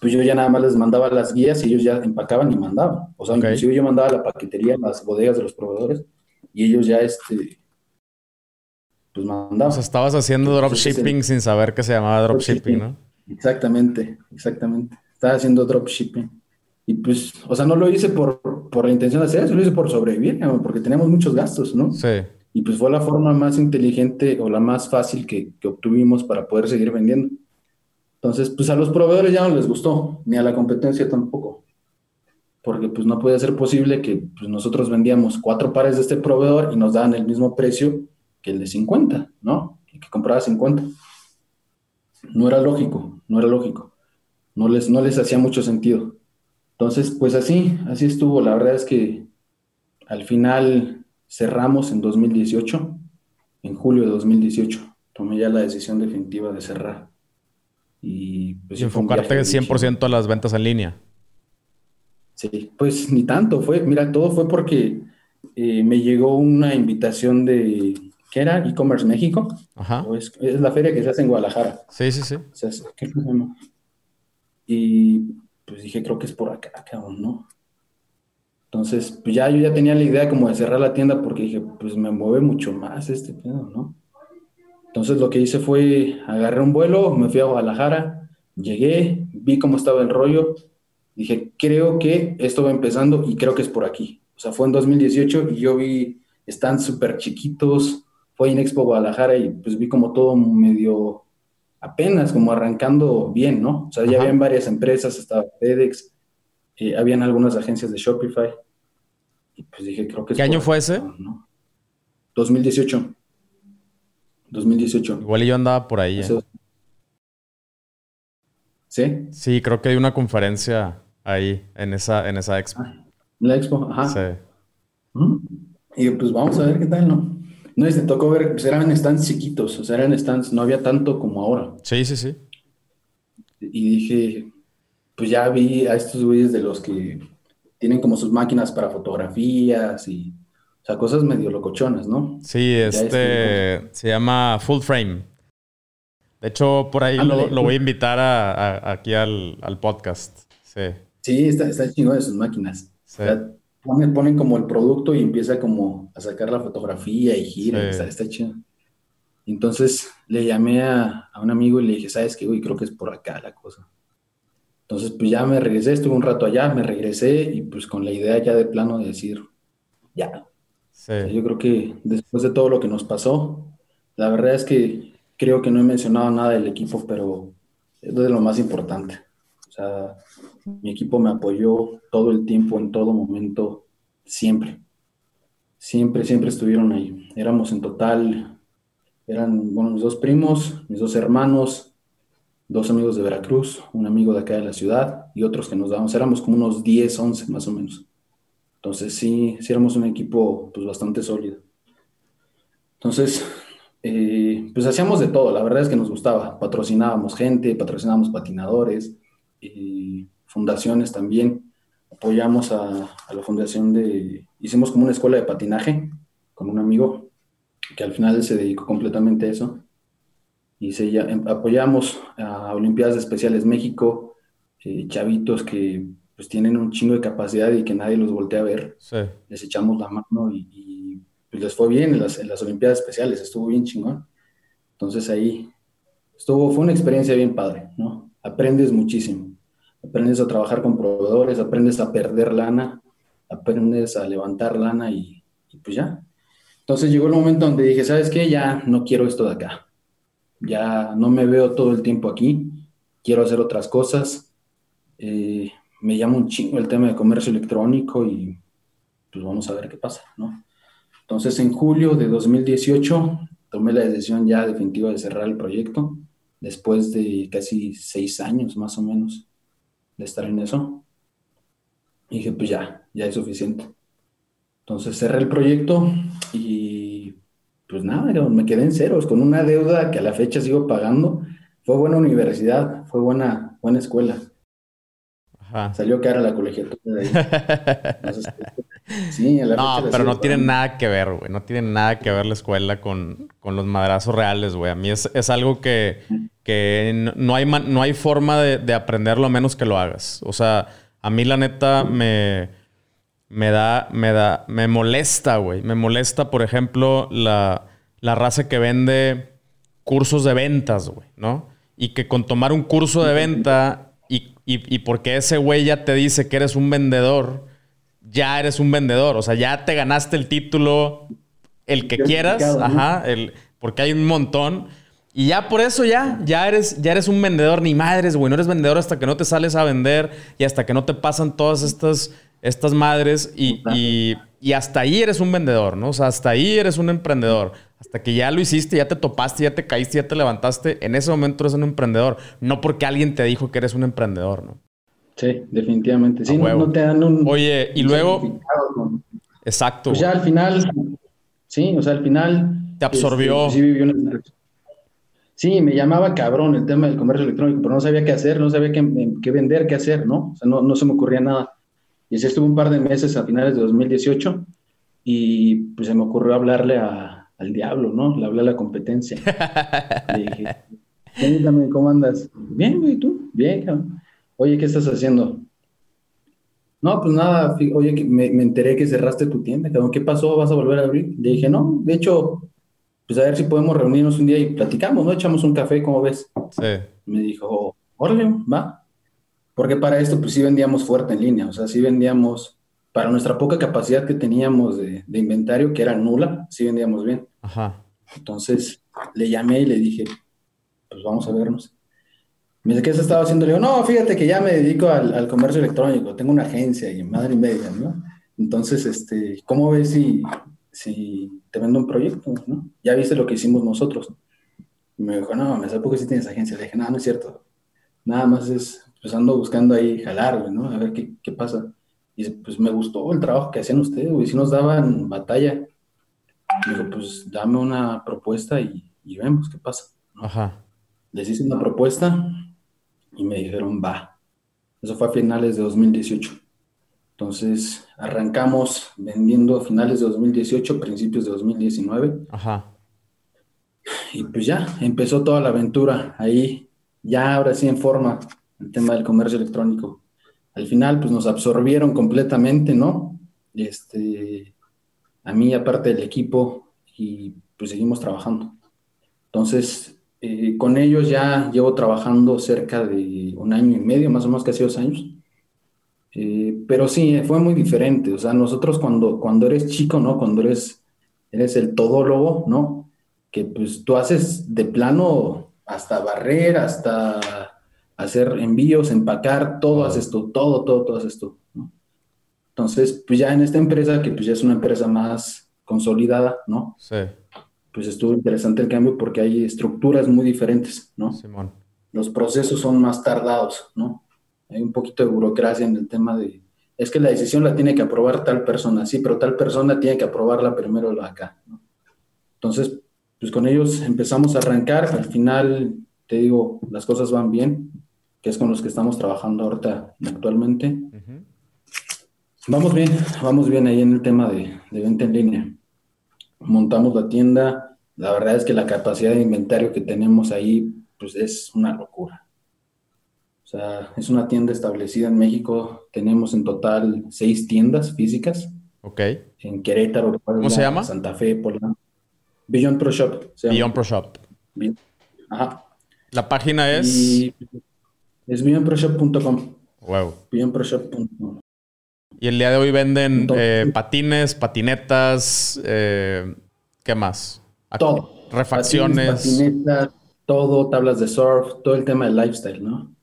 pues yo ya nada más les mandaba las guías y ellos ya empacaban y mandaban. O sea, inclusive yo mandaba la paquetería en las bodegas de los proveedores y ellos ya este, pues. O sea, estabas haciendo dropshipping sin saber que se llamaba dropshipping, ¿no? Exactamente, exactamente. Estaba haciendo dropshipping. Y pues, o sea, no lo hice por, por la intención de hacer eso, lo hice por sobrevivir, porque teníamos muchos gastos, ¿no? Sí. Y pues fue la forma más inteligente o la más fácil que, que obtuvimos para poder seguir vendiendo. Entonces, pues a los proveedores ya no les gustó, ni a la competencia tampoco. Porque pues no puede ser posible que pues, nosotros vendíamos cuatro pares de este proveedor y nos daban el mismo precio que el de 50, ¿no? Y que compraba 50. No era lógico, no era lógico. No les, no les hacía mucho sentido. Entonces, pues así, así estuvo. La verdad es que al final cerramos en 2018, en julio de 2018. Tomé ya la decisión definitiva de cerrar. Y, pues, y enfocarte 100% a las ventas en línea. Sí, pues ni tanto. Fue, mira, todo fue porque eh, me llegó una invitación de ¿Qué era? E-Commerce México. Ajá. Es, la feria que se hace en Guadalajara. Sí, sí, sí. ¿qué Y pues dije, creo que es por acá, cabrón, ¿no? Entonces, pues ya yo ya tenía la idea como de cerrar la tienda porque dije, pues me mueve mucho más este pedo, ¿no? Entonces lo que hice fue agarré un vuelo, me fui a Guadalajara, llegué, vi cómo estaba el rollo, dije, creo que esto va empezando y creo que es por aquí. O sea, fue en 2018 y yo vi, están súper chiquitos, fue en Expo Guadalajara y pues vi como todo medio apenas como arrancando bien, ¿no? O sea, ya habían varias empresas, estaba FedEx, eh, habían algunas agencias de Shopify. Y pues dije, creo que... ¿Qué año fue ese? 2018. 2018. Igual yo andaba por ahí. ¿eh? ¿Sí? Sí, creo que hay una conferencia ahí, en esa, en esa expo. Ah, la expo, ajá. Sí. Y pues vamos a ver qué tal, ¿no? No, te tocó ver, pues eran stands chiquitos, o sea, eran stands, no había tanto como ahora. Sí, sí, sí. Y dije, pues ya vi a estos güeyes de los que tienen como sus máquinas para fotografías y, o sea, cosas medio locochonas, ¿no? Sí, este se llama Full Frame. De hecho, por ahí lo, voy a invitar a, aquí al, podcast. Sí. Sí, está, está chingón de sus máquinas. Sí ponen, como el producto y empieza como a sacar la fotografía y gira, está, chido. Entonces le llamé a, un amigo y le dije, ¿sabes qué, güey? Creo que es por acá la cosa. Entonces, pues ya me regresé, estuve un rato allá, me regresé y pues con la idea ya de plano de decir, ya. yo creo que después de todo lo que nos pasó, la verdad es que creo que no he mencionado nada del equipo, pero es de lo más importante. O sea, mi equipo me apoyó todo el tiempo, en todo momento, siempre. Siempre, siempre estuvieron ahí. Éramos en total, eran, bueno, mis dos primos, mis dos hermanos, dos amigos de Veracruz, un amigo de acá de la ciudad y otros que nos dábamos, éramos como unos 10, 11 más o menos. Entonces sí, sí éramos un equipo pues bastante sólido. Entonces, eh, pues hacíamos de todo, la verdad es que nos gustaba. Patrocinábamos gente, patrocinábamos patinadores, y fundaciones también. Apoyamos a, la fundación de, hicimos como una escuela de patinaje con un amigo que al final se dedicó completamente a eso. Y se, em, apoyamos a Olimpiadas Especiales México, eh, chavitos que pues tienen un chingo de capacidad y que nadie los voltea a ver. Les echamos la mano y, pues, les fue bien en las, en las Olimpiadas Especiales, estuvo bien chingón. Entonces ahí estuvo, fue una experiencia bien padre, ¿no? aprendes muchísimo. Aprendes a trabajar con proveedores, aprendes a perder lana, aprendes a levantar lana y, pues ya. Entonces llegó el momento donde dije, ¿sabes qué? Ya no quiero esto de acá. Ya no me veo todo el tiempo aquí. Quiero hacer otras cosas. Eh, me llama un chingo el tema de comercio electrónico y pues vamos a ver qué pasa, ¿no? Entonces en julio de 2018 tomé la decisión ya definitiva de cerrar el proyecto después de casi seis años más o menos de estar en eso. Y dije, pues ya, ya es suficiente. Entonces cerré el proyecto y pues nada, me quedé en ceros con una deuda que a la fecha sigo pagando. Fue buena universidad, fue buena, buena escuela. Salió cara la colegiatura de ahí. [laughs] sí, la no, pero no tiene nada que ver, güey. No tiene nada que ver la escuela con, los madrazos reales, güey. A mí es, algo que, no, hay no hay forma de, aprenderlo a menos que lo hagas. O sea, a mí la neta me, me da, me da, me molesta, güey. Me molesta, por ejemplo, la, la raza que vende cursos de ventas, güey, ¿no? Y que con tomar un curso de venta y, porque ese güey ya te dice que eres un vendedor, ya eres un vendedor. O sea, ya te ganaste el título, el que quieras. Ajá, el, porque hay un montón. Y ya por eso ya, ya eres, ya eres un vendedor. Ni madres, güey. No eres vendedor hasta que no te sales a vender y hasta que no te pasan todas estas, estas madres. Y, y, y hasta ahí eres un vendedor, ¿no? O sea, hasta ahí eres un emprendedor. Hasta que ya lo hiciste, ya te topaste, ya te caíste, ya te levantaste, en ese momento eres un emprendedor. No porque alguien te dijo que eres un emprendedor, ¿no? Sí, definitivamente. Sí, no, te dan un. Oye, y luego. Exacto. Pues ya al final. Sí, o sea, al final. Te absorbió. Este, sí, vivió una... sí, me llamaba cabrón el tema del comercio electrónico, pero no sabía qué hacer, no sabía qué, qué vender, qué hacer, ¿no? O sea, no, no se me ocurría nada. Y así estuve un par de meses a finales de 2018 y pues se me ocurrió hablarle a, al diablo, ¿no? Le hablé a la competencia. [laughs] Le dije, ¿cómo andas? Bien, güey, ¿tú? Bien, cabrón. Oye, ¿qué estás haciendo? No, pues nada, oye, me, me, enteré que cerraste tu tienda, cabrón. ¿Qué pasó? ¿Vas a volver a abrir? Le dije, no, de hecho, pues a ver si podemos reunirnos un día y platicamos, ¿no? Echamos un café, ¿cómo ves? Sí. Me dijo, órale, va. Porque para esto, pues sí vendíamos fuerte en línea, o sea, sí vendíamos para nuestra poca capacidad que teníamos de, inventario, que era nula, sí vendíamos bien. Ajá. Entonces le llamé y le dije, pues vamos a vernos. Me dice, ¿qué se estaba haciendo? Le digo, no, fíjate que ya me dedico al, comercio electrónico, tengo una agencia y madre y media, ¿no? Entonces, este, ¿cómo ves si, si te vendo un proyecto, ¿no? Ya viste lo que hicimos nosotros. Y me dijo, no, me ¿por qué si tienes agencia? Le dije, no, no es cierto. Nada más es, pues ando buscando ahí jalar, ¿no? A ver qué, qué pasa. Y pues me gustó el trabajo que hacían ustedes, güey. Si nos daban batalla. Digo, pues dame una propuesta y, y vemos qué pasa. Ajá. Les hice una propuesta y me dijeron, va. Eso fue a finales de 2018. Entonces, arrancamos vendiendo a finales de 2018, principios de 2019. Ajá. Y pues ya, empezó toda la aventura ahí, ya ahora sí en forma, el tema del comercio electrónico. Al final, pues nos absorbieron completamente, ¿no? Este, a mí, aparte del equipo, y pues seguimos trabajando. Entonces, eh, con ellos ya llevo trabajando cerca de un año y medio, más o menos casi dos años. Eh, pero sí, fue muy diferente. O sea, nosotros cuando, cuando eres chico, ¿no? Cuando eres, eres el todólogo, ¿no? Que pues tú haces de plano hasta barrer, hasta hacer envíos, empacar, todo haces tú, todo, todo, todo haces tú, ¿no? Entonces, pues ya en esta empresa, que pues ya es una empresa más consolidada, ¿no? Sí. Pues estuvo interesante el cambio porque hay estructuras muy diferentes, ¿no? Simón. Los procesos son más tardados, ¿no? Hay un poquito de burocracia en el tema de, es que la decisión la tiene que aprobar tal persona, sí, pero tal persona tiene que aprobarla primero acá. ¿no? Entonces, pues con ellos empezamos a arrancar, al final, te digo, las cosas van bien, que es con los que estamos trabajando ahorita actualmente. Vamos bien, vamos bien ahí en el tema de, de venta en línea. Montamos la tienda, la verdad es que la capacidad de inventario que tenemos ahí, pues es una locura. O sea, es una tienda establecida en México. Tenemos en total seis tiendas físicas. Ok. En Querétaro, ¿Cómo se llama? Santa Fe, Puebla. Beyond Pro Shop. Beyond Pro Shop. Ajá. La página es. Y es beyondproshop.com. Wow. Beyondproshop.com. Y el día de hoy venden eh, patines, patinetas, eh, ¿qué más? Todo. Refacciones. patinetas, todo, tablas de surf, todo el tema del lifestyle, ¿no?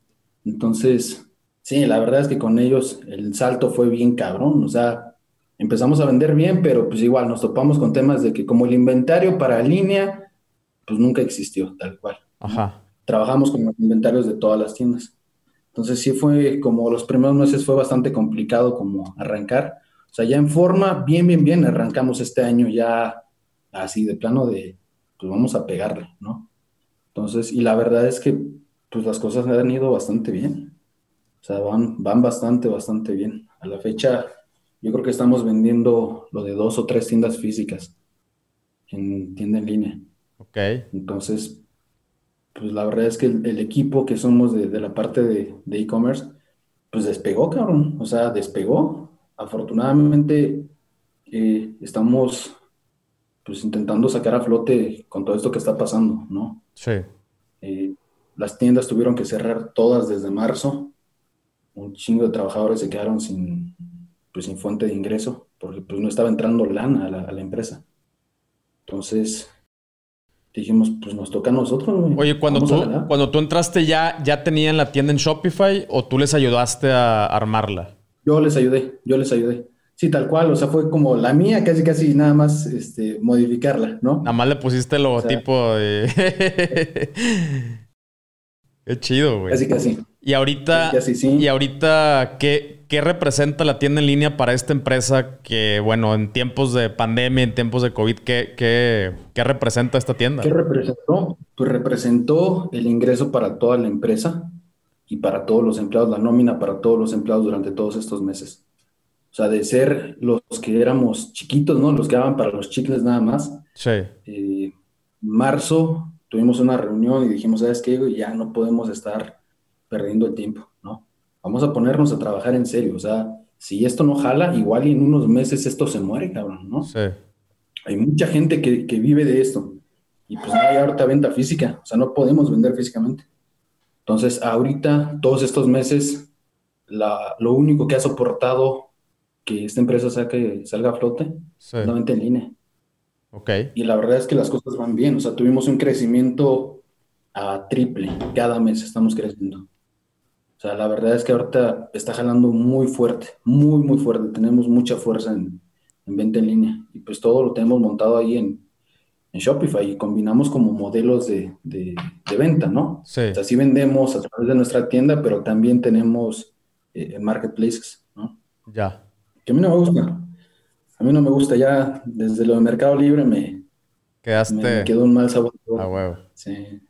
Entonces, sí, la verdad es que con ellos el salto fue bien cabrón, o sea, empezamos a vender bien, pero pues igual nos topamos con temas de que como el inventario para línea, pues nunca existió tal cual. Ajá. Trabajamos con los inventarios de todas las tiendas. Entonces sí fue como los primeros meses fue bastante complicado como arrancar. O sea, ya en forma, bien, bien, bien, arrancamos este año ya así de plano de, pues vamos a pegarle, ¿no? Entonces, y la verdad es que pues las cosas han ido bastante bien. O sea, van, van bastante, bastante bien. A la fecha, yo creo que estamos vendiendo lo de dos o tres tiendas físicas en tienda en línea. Ok. Entonces, pues la verdad es que el, equipo que somos de, la parte de e-commerce, pues despegó, cabrón. O sea, despegó. Afortunadamente, eh, estamos pues intentando sacar a flote con todo esto que está pasando, ¿no? Sí. Eh, las tiendas tuvieron que cerrar todas desde marzo. Un chingo de trabajadores se quedaron sin, pues, sin fuente de ingreso porque pues, no estaba entrando lana a la, a la empresa. Entonces, dijimos, pues nos toca a nosotros. Oye, cuando tú, cuando tú entraste ya, ¿ya tenían la tienda en Shopify o tú les ayudaste a armarla? Yo les ayudé, yo les ayudé. Sí, tal cual, o sea, fue como la mía, casi casi nada más este, modificarla, ¿no? Nada más le pusiste el logotipo de... [laughs] Qué chido, güey. Casi, casi. Y ahorita, y ahorita ¿qué, ¿qué, representa la tienda en línea para esta empresa que, bueno, en tiempos de pandemia, en tiempos de COVID, ¿qué, qué, qué representa esta tienda? ¿Qué representó? Pues representó el ingreso para toda la empresa y para todos los empleados, la nómina para todos los empleados durante todos estos meses. O sea, de ser los que éramos chiquitos, ¿no? Los que daban para los chicles nada más. Sí. Eh, marzo tuvimos una reunión y dijimos, ¿sabes qué? Ya no podemos estar perdiendo el tiempo, ¿no? Vamos a ponernos a trabajar en serio. O sea, si esto no jala, igual y en unos meses esto se muere, cabrón, ¿no? Sí. Hay mucha gente que, que vive de esto y pues no hay ahorita venta física, o sea, no podemos vender físicamente. Entonces, ahorita, todos estos meses, la, lo único que ha soportado que esta empresa saque, salga a flote es la venta en línea. Y la verdad es que las cosas van bien. O sea, tuvimos un crecimiento a triple. Cada mes estamos creciendo. O sea, la verdad es que ahorita está jalando muy fuerte, muy, muy fuerte. Tenemos mucha fuerza en, en venta en línea. Y pues todo lo tenemos montado ahí en, en Shopify y combinamos como modelos de, de, venta, ¿no? Sí. O sea, sí vendemos a través de nuestra tienda, pero también tenemos eh, marketplaces, ¿no? Ya. Que a mí no me gusta. A mí no me gusta ya, desde lo de Mercado Libre me, Quedaste... me quedó un mal sabor. A huevo. Sí.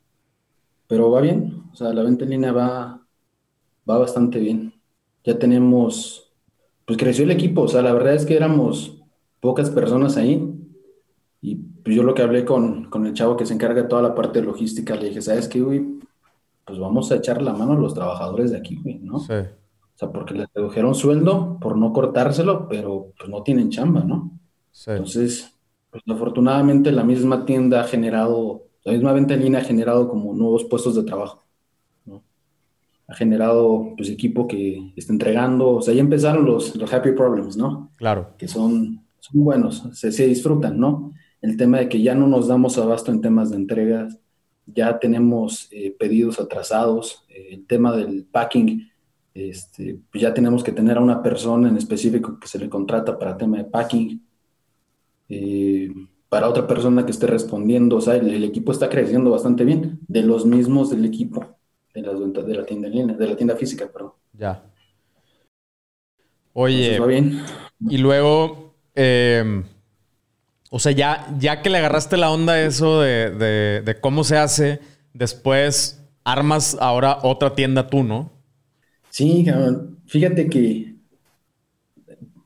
Pero va bien, o sea, la venta en línea va, va bastante bien. Ya tenemos, pues creció el equipo, o sea, la verdad es que éramos pocas personas ahí. Y pues yo lo que hablé con, con el chavo que se encarga de toda la parte de logística, le dije, ¿sabes qué, güey? Pues vamos a echar la mano a los trabajadores de aquí, güey, ¿no? Sí. O sea, porque les redujeron sueldo por no cortárselo, pero pues no tienen chamba, ¿no? Sí. Entonces, pues afortunadamente la misma tienda ha generado, la misma venta en línea ha generado como nuevos puestos de trabajo, ¿no? Ha generado, pues, equipo que está entregando, o sea, ya empezaron los, los happy problems, ¿no? Claro. Que son, son buenos, se, se disfrutan, ¿no? El tema de que ya no nos damos abasto en temas de entregas, ya tenemos eh, pedidos atrasados, eh, el tema del packing, este, pues ya tenemos que tener a una persona en específico que se le contrata para tema de packing, eh, para otra persona que esté respondiendo, o sea, el, equipo está creciendo bastante bien, de los mismos del equipo, de, las ventas de la tienda en línea, de la tienda física, perdón. Ya. Oye, va bien. y luego, em, o sea, ya, ya que le agarraste la onda a eso de, de cómo se hace, después armas ahora otra tienda tú, ¿no? Sí, fíjate que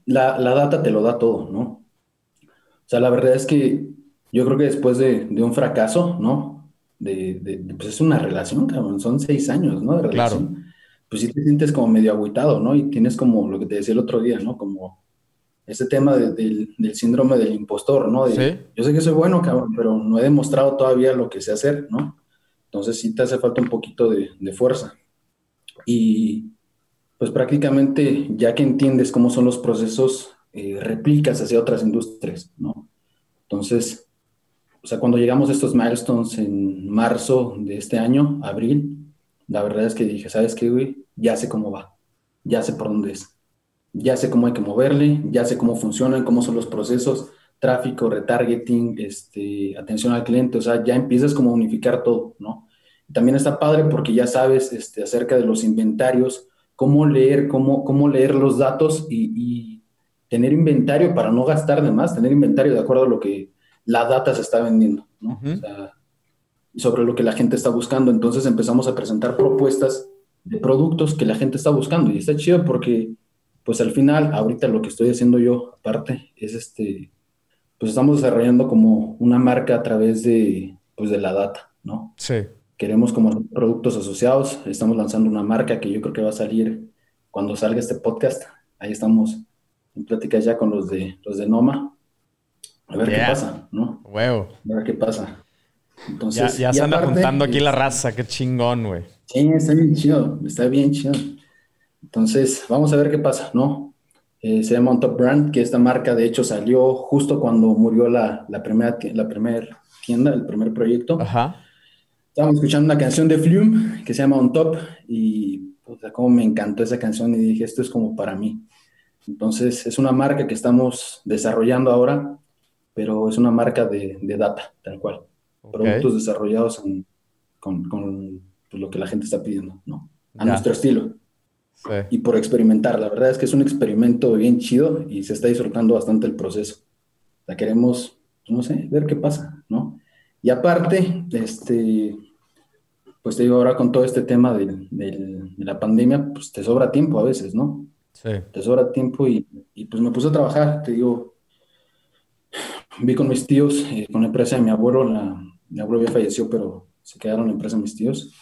la, data te lo da todo, ¿no? O sea, la verdad es que yo creo que después de, un fracaso, ¿no? De, pues es una relación, cabrón, son seis años, ¿no? De relación. Pues sí te sientes como medio agüitado, ¿no? Y tienes como lo que te decía el otro día, ¿no? Como ese tema del, síndrome del impostor, ¿no? ¿Sí? Yo sé que soy bueno, cabrón, pero no he demostrado todavía lo que sé hacer, ¿no? Entonces sí te hace falta un poquito de, de fuerza. Y, pues prácticamente ya que entiendes cómo son los procesos, eh, replicas hacia otras industrias, ¿no? Entonces, o sea, cuando llegamos a estos milestones en marzo de este año, abril, la verdad es que dije, ¿sabes qué, güey? Ya sé cómo va, ya sé por dónde es, ya sé cómo hay que moverle, ya sé cómo funcionan, cómo son los procesos, tráfico, retargeting, este, atención al cliente, o sea, ya empiezas como a unificar todo, ¿no? También está padre porque ya sabes este, acerca de los inventarios, cómo leer, cómo, cómo leer los datos y, tener inventario para no gastar de más, tener inventario de acuerdo a lo que la data se está vendiendo, ¿no? sobre lo que la gente está buscando. Entonces empezamos a presentar propuestas de productos que la gente está buscando y está chido porque, pues al final, ahorita lo que estoy haciendo yo, aparte, es este, pues estamos desarrollando como una marca a través de, pues de la data, ¿no? Sí queremos como productos asociados. Estamos lanzando una marca que yo creo que va a salir cuando salga este podcast. Ahí estamos en pláticas ya con los de los de Noma. A ver qué pasa, ¿no? Huevo. A ver qué pasa. Entonces, ya, se anda juntando aquí la raza, qué chingón, güey. Sí, está bien chido, está bien chido. Entonces, vamos a ver qué pasa, ¿no? Eh, se llama On Top Brand, que esta marca de hecho salió justo cuando murió la, la primera la primer tienda, el primer proyecto. Ajá. Estábamos escuchando una canción de Flume que se llama On Top y puta, como me encantó esa canción y dije, esto es como para mí. Entonces, es una marca que estamos desarrollando ahora, pero es una marca de, de data, tal cual. Productos desarrollados con, con pues, lo que la gente está pidiendo, ¿no? A nuestro estilo. Sí. Y por experimentar. La verdad es que es un experimento bien chido y se está disfrutando bastante el proceso. La queremos, no sé, ver qué pasa, ¿no? Y aparte, este, pues te digo, ahora con todo este tema de, la pandemia, pues te sobra tiempo a veces, ¿no? Sí. Te sobra tiempo y, pues me puse a trabajar, te digo, vi con mis tíos, eh, con la empresa de mi abuelo, la, mi abuelo ya falleció, pero se quedaron en la empresa de mis tíos.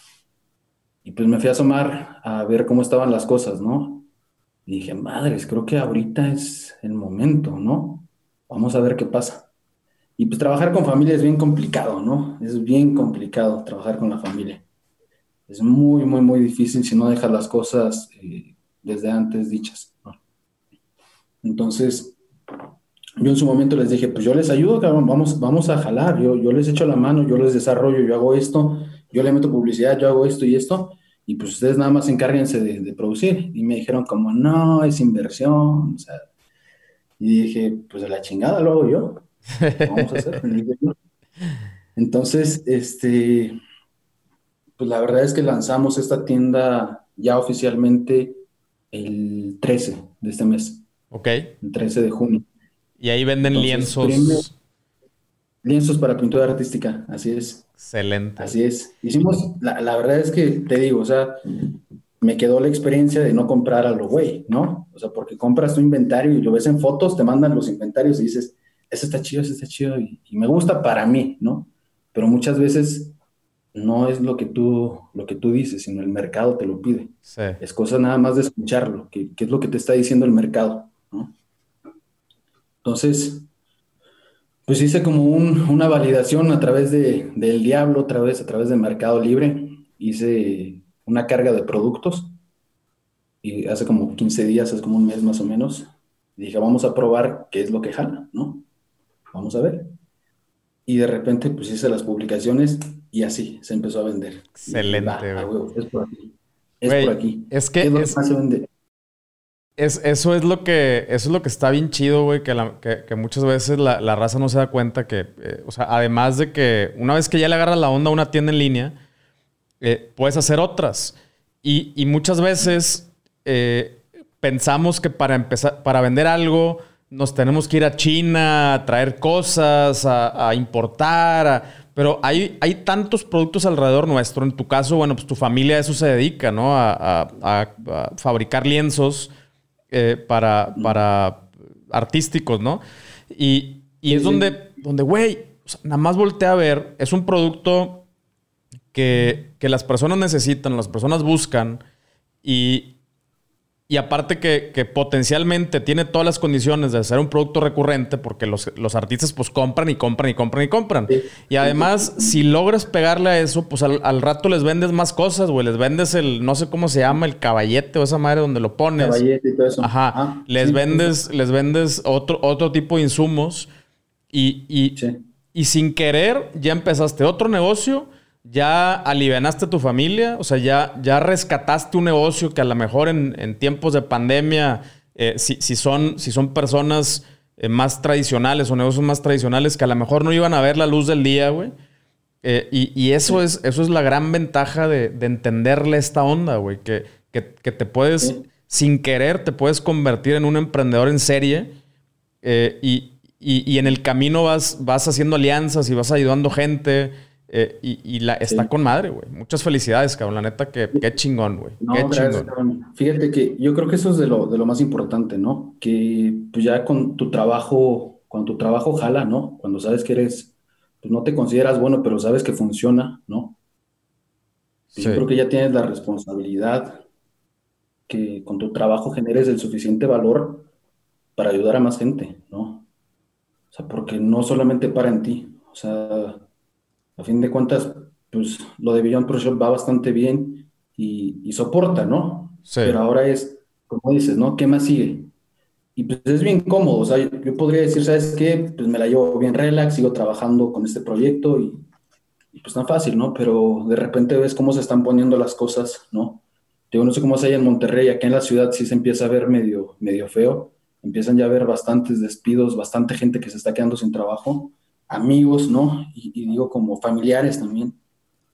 Y pues me fui a asomar a ver cómo estaban las cosas, ¿no? Y dije, madres, creo que ahorita es el momento, ¿no? Vamos a ver qué pasa. Y pues trabajar con familia es bien complicado, ¿no? Es bien complicado trabajar con la familia. Es muy, muy, muy difícil si no dejas las cosas eh, desde antes dichas. Entonces, yo en su momento les dije, pues yo les ayudo, cabrón, vamos, vamos a jalar, yo, yo les echo la mano, yo les desarrollo, yo hago esto, yo le meto publicidad, yo hago esto y esto, y pues ustedes nada más encárguense de, de producir. Y me dijeron como, no, es inversión, o sea, Y dije, pues de la chingada lo hago yo. Vamos a hacer. [laughs] Entonces, este, pues la verdad es que lanzamos esta tienda ya oficialmente el 13 de este mes. Ok. El 13 de junio. Y ahí venden lienzos. lienzos para pintura artística, así es. Excelente. Así es. Hicimos, la, la, verdad es que te digo, o sea, me quedó la experiencia de no comprar a lo güey, ¿no? O sea, porque compras tu inventario y lo ves en fotos, te mandan los inventarios y dices, ese está chido, ese está chido y, me gusta para mí, ¿no? Pero muchas veces no es lo que tú, lo que tú dices, sino el mercado te lo pide. Sí. Es cosa nada más de escucharlo, que, es lo que te está diciendo el mercado, ¿no? Entonces, pues hice como una validación a través de, del diablo, otra vez a través de Mercado Libre. Hice una carga de productos y hace como 15 días, hace como un mes más o menos, dije, vamos a probar qué es lo que jala, ¿no? Vamos a ver. Y de repente, pues hice las publicaciones y así se empezó a vender. Excelente. es por aquí. Es por aquí. Es que es, es, eso, es lo que, eso es lo que está bien chido, güey, que, que, muchas veces la, la, raza no se da cuenta que, eh, o sea, además de que una vez que ya le agarras la onda a una tienda en línea, eh, puedes hacer otras. Y, y muchas veces eh, pensamos que para empezar, para vender algo, nos tenemos que ir a China a traer cosas, a, a importar, pero hay, hay tantos productos alrededor nuestro. En tu caso, bueno, pues tu familia a eso se dedica, ¿no? A, a fabricar lienzos eh, para, para artísticos, ¿no? Y, es donde, donde, güey, nada más voltea a ver, es un producto que, que las personas necesitan, las personas buscan y, y aparte que, potencialmente tiene todas las condiciones de ser un producto recurrente, porque los, artistas pues compran y compran y compran y compran. Y además, si logras pegarle a eso, pues al, rato les vendes más cosas, güey. Les vendes el, no sé cómo se llama, el caballete o esa madre donde lo pones. Caballete y todo eso. Ajá. Ah, les vendes, les vendes otro, otro tipo de insumos y, y, y sin querer ya empezaste otro negocio ya alivianaste a tu familia, o sea, ya, ya rescataste un negocio que a lo mejor en, tiempos de pandemia, eh, si, son, si son personas eh, más tradicionales o negocios más tradicionales que a lo mejor no iban a ver la luz del día, güey. Eh, y, eso, es, eso es la gran ventaja de, entenderle esta onda, güey, que, que, te puedes, sin querer, te puedes convertir en un emprendedor en serie y, y, en el camino vas, vas haciendo alianzas y vas ayudando gente. Eh, y, la, está con madre, güey. Muchas felicidades, cabrón. La neta, que qué chingón, güey. qué chingón. Fíjate que yo creo que eso es de lo, de lo más importante, ¿no? Que pues ya con tu trabajo, cuando tu trabajo jala, ¿no? Cuando sabes que eres, pues no te consideras bueno, pero sabes que funciona, ¿no? Yo creo que ya tienes la responsabilidad que con tu trabajo generes el suficiente valor para ayudar a más gente, ¿no? O sea, porque no solamente para en ti, o sea, a fin de cuentas, pues lo de Beyond Pro Shop va bastante bien y, soporta, ¿no? Sí. Pero ahora es, como dices, ¿no? ¿Qué más sigue? Y pues es bien cómodo, o sea, yo, podría decir, ¿sabes qué? Pues me la llevo bien relax, sigo trabajando con este proyecto y, pues tan fácil, ¿no? Pero de repente ves cómo se están poniendo las cosas, ¿no? Yo no sé cómo se hay en Monterrey, aquí en la ciudad sí se empieza a ver medio, medio feo, empiezan ya a ver bastantes despidos, bastante gente que se está quedando sin trabajo amigos, ¿no? Y, digo como familiares también.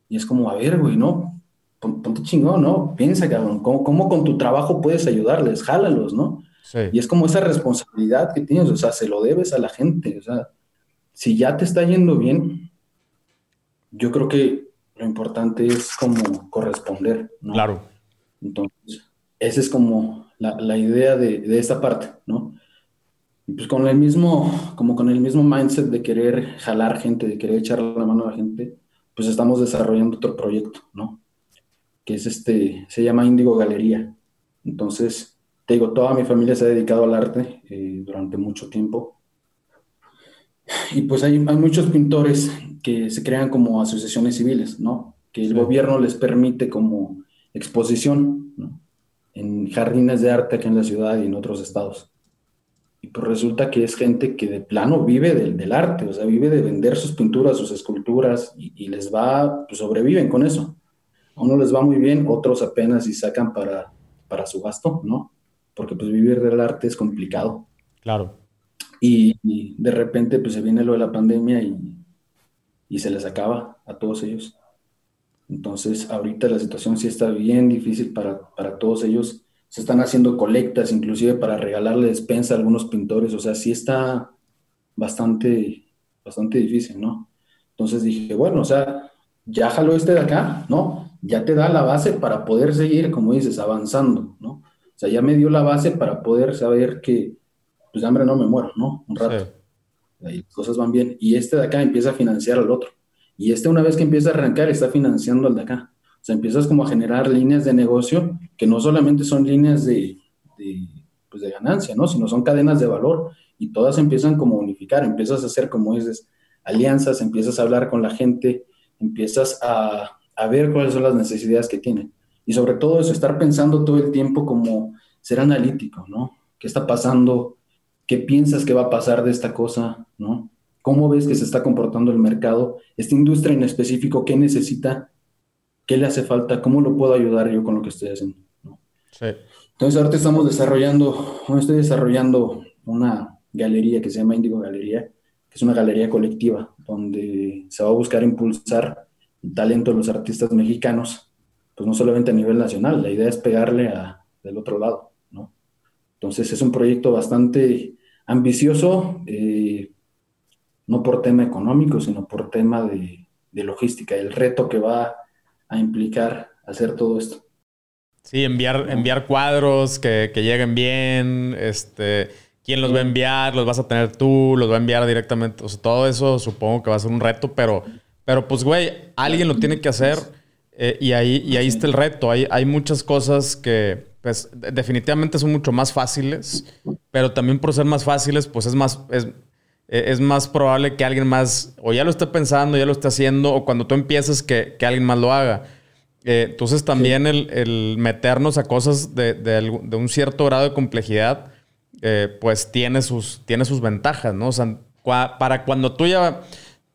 Y es como, a ver, güey, ¿no? Ponte chingón, ¿no? Piensa, cabrón, ¿cómo, ¿cómo, con tu trabajo puedes ayudarles? Jálalos, ¿no? Sí. Y es como esa responsabilidad que tienes, o sea, se lo debes a la gente, o sea, si ya te está yendo bien, yo creo que lo importante es como corresponder, ¿no? Claro. Entonces, esa es como la, la idea de, de esta parte, ¿no? Y pues con el mismo, como con el mismo mindset de querer jalar gente, de querer echar la mano a la gente, pues estamos desarrollando otro proyecto, ¿no? Que es este, se llama Índigo Galería. Entonces, te digo, toda mi familia se ha dedicado al arte eh, durante mucho tiempo. Y pues hay, hay, muchos pintores que se crean como asociaciones civiles, ¿no? Que el gobierno les permite como exposición, ¿no? En jardines de arte aquí en la ciudad y en otros estados. Y pues resulta que es gente que de plano vive del, del arte, o sea, vive de vender sus pinturas, sus esculturas, y, les va, pues sobreviven con eso. A uno les va muy bien, otros apenas y sacan para, para su gasto, ¿no? Porque pues vivir del arte es complicado. Claro. Y, de repente pues se viene lo de la pandemia y, y se les acaba a todos ellos. Entonces ahorita la situación sí está bien difícil para, para todos ellos. Se están haciendo colectas inclusive para regalarle despensa a algunos pintores. O sea, sí está bastante, bastante difícil, ¿no? Entonces dije, bueno, o sea, ya jaló este de acá, ¿no? Ya te da la base para poder seguir, como dices, avanzando, ¿no? O sea, ya me dio la base para poder saber que, pues de hambre no me muero, ¿no? Un rato. Sí. cosas van bien. Y este de acá empieza a financiar al otro. Y este una vez que empieza a arrancar está financiando al de acá. O sea, empiezas como a generar líneas de negocio que no solamente son líneas de, pues de ganancia, ¿no? Sino son cadenas de valor y todas empiezan como a unificar. Empiezas a hacer, como dices, alianzas, empiezas a hablar con la gente, empiezas a, a ver cuáles son las necesidades que tienen. Y sobre todo eso, estar pensando todo el tiempo como ser analítico, ¿no? ¿Qué está pasando? ¿Qué piensas que va a pasar de esta cosa? ¿No? ¿Cómo ves que se está comportando el mercado? Esta industria en específico, ¿qué necesita? ¿Qué le hace falta? ¿Cómo lo puedo ayudar yo con lo que estoy haciendo? Entonces ahorita estamos desarrollando, estoy desarrollando una galería que se llama Indigo Galería, que es una galería colectiva donde se va a buscar impulsar el talento de los artistas mexicanos, pues no solamente a nivel nacional, la idea es pegarle a, del otro lado, ¿no? Entonces es un proyecto bastante ambicioso, eh, no por tema económico, sino por tema de logística, el reto que va a implicar hacer todo esto. Sí, enviar, enviar cuadros que, que, lleguen bien, este, quién los va a enviar, los vas a tener tú, los va a enviar directamente, o sea, todo eso supongo que va a ser un reto, pero, pero pues, güey, alguien lo tiene que hacer eh, y, ahí, y ahí está el reto. Hay, hay muchas cosas que, pues, definitivamente son mucho más fáciles, pero también por ser más fáciles, pues es más, es, es más probable que alguien más, o ya lo esté pensando, ya lo esté haciendo, o cuando tú empieces, que, que alguien más lo haga. Eh, entonces también el, el, meternos a cosas de, de, un cierto grado de complejidad, eh, pues tiene sus, tiene sus ventajas, ¿no? O sea, para cuando tú ya,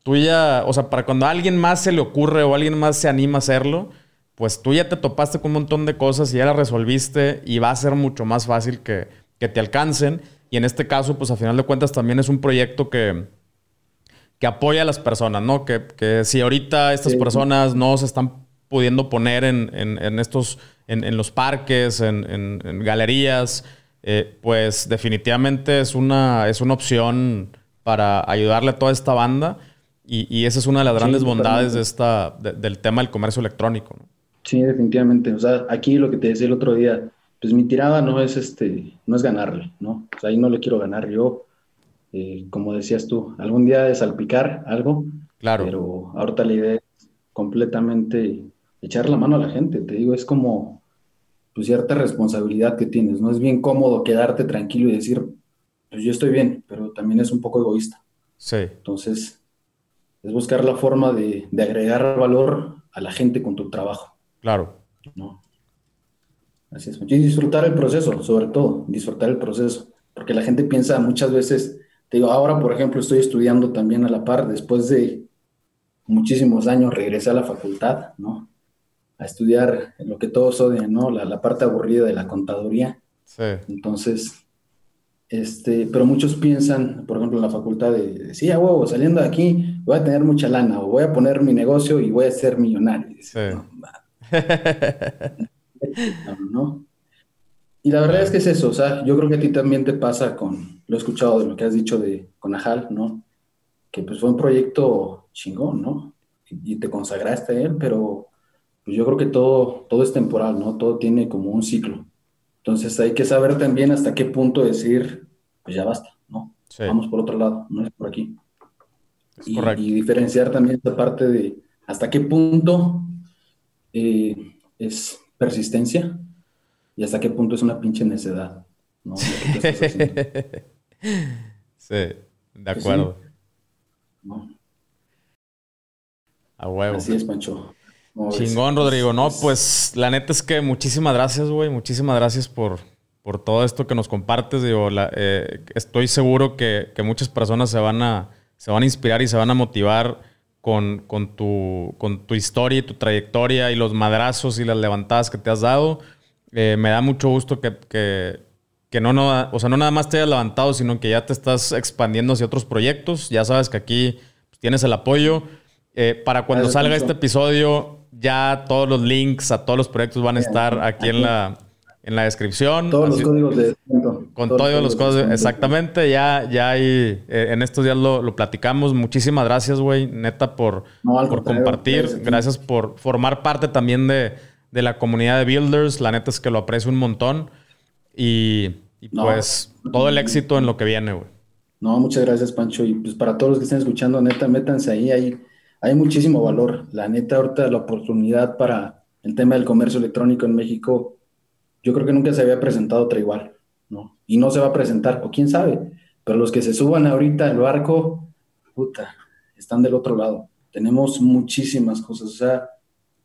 tú ya, o sea, para cuando a alguien más se le ocurre o alguien más se anima a hacerlo, pues tú ya te topaste con un montón de cosas y ya las resolviste y va a ser mucho más fácil que, que te alcancen. Y en este caso, pues a final de cuentas también es un proyecto que, que apoya a las personas, ¿no? Que, que si ahorita estas personas no se están pudiendo poner en, en, estos, en, los parques, en, galerías, eh, pues definitivamente es una, es una opción para ayudarle a toda esta banda. Y, y esa es una de las grandes bondades de esta, del tema del comercio electrónico. ¿no? Sí, definitivamente. O sea, aquí lo que te decía el otro día, pues mi tirada no es este, no es ganarle, ¿no? O sea, ahí no le quiero ganar yo. Eh, como decías tú, algún día de salpicar algo. Claro. Pero ahorita la idea es completamente echar la mano a la gente. Te digo, es como pues, cierta responsabilidad que tienes. No es bien cómodo quedarte tranquilo y decir, pues yo estoy bien, pero también es un poco egoísta. Sí. Entonces, es buscar la forma de, de agregar valor a la gente con tu trabajo. Claro. ¿no? Así es. Y disfrutar el proceso, sobre todo, disfrutar el proceso. Porque la gente piensa muchas veces, te digo, ahora por ejemplo estoy estudiando también a la par, después de muchísimos años regresé a la facultad, ¿no? A estudiar lo que todos odian, ¿no? La, parte aburrida de la contaduría. Sí. Entonces, este, pero muchos piensan, por ejemplo, en la facultad de, sí, a huevo, saliendo de aquí voy a tener mucha lana o voy a poner mi negocio y voy a ser millonario. Sí. [laughs] ¿no? Y la verdad es que es eso, o sea, yo creo que a ti también te pasa con, lo he escuchado de lo que has dicho de con Ajal, ¿no? Que pues fue un proyecto chingón, ¿no? Y, te consagraste a él, pero pues yo creo que todo, todo es temporal, ¿no? Todo tiene como un ciclo. Entonces hay que saber también hasta qué punto decir, pues ya basta, ¿no? Vamos por otro lado, no es por aquí. y, y, diferenciar también esta parte de hasta qué punto eh, es persistencia y hasta qué punto es una pinche necedad. ¿no? sí, [laughs] de acuerdo. A huevo. Así es, Pancho. Chingón, Rodrigo. No, pues la neta es que muchísimas gracias, güey. Muchísimas gracias por, por todo esto que nos compartes. Digo, eh, estoy seguro que, que, muchas personas se van, a, se van a inspirar y se van a motivar con, con, tu, con tu historia y tu trayectoria y los madrazos y las levantadas que te has dado. Eh, me da mucho gusto que, que, que no, no, o sea, no nada más te hayas levantado, sino que ya te estás expandiendo hacia otros proyectos. Ya sabes que aquí pues, tienes el apoyo. Eh, para cuando salga este episodio, ya todos los links a todos los proyectos van a estar aquí, en la, en la descripción. Todos los códigos de Con todos, los códigos, exactamente. Ya, ya hay, eh, en estos días lo, platicamos. Muchísimas gracias, güey, neta, por, por compartir. Gracias, por formar parte también de, de la comunidad de Builders. La neta es que lo aprecio un montón. Y, pues todo el éxito en lo que viene, güey. No, muchas gracias, Pancho. Y pues para todos los que estén escuchando, neta, métanse ahí. Hay, hay muchísimo valor. La neta, ahorita la oportunidad para el tema del comercio electrónico en México, yo creo que nunca se había presentado otra igual, ¿no? Y no se va a presentar, o quién sabe. Pero los que se suban ahorita al barco, puta, están del otro lado. Tenemos muchísimas cosas. O sea,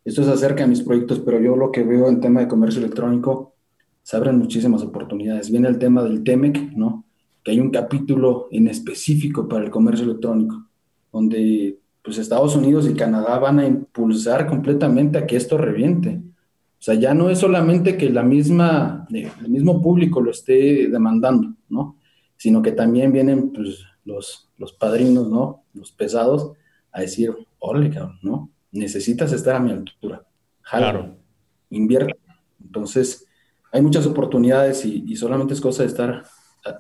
esto es acerca de mis proyectos, pero yo lo que veo en tema de comercio electrónico, se abren muchísimas oportunidades. Viene el tema del TEMEC, ¿no? Que hay un capítulo en específico para el comercio electrónico, donde pues Estados Unidos y Canadá van a impulsar completamente a que esto reviente. O sea, ya no es solamente que la misma, el mismo público lo esté demandando, ¿no? Sino que también vienen pues, los, los padrinos, ¿no? Los pesados a decir, órale, cabrón, ¿no? Necesitas estar a mi altura. claro. Invierte. Entonces, hay muchas oportunidades y, solamente es cosa de estar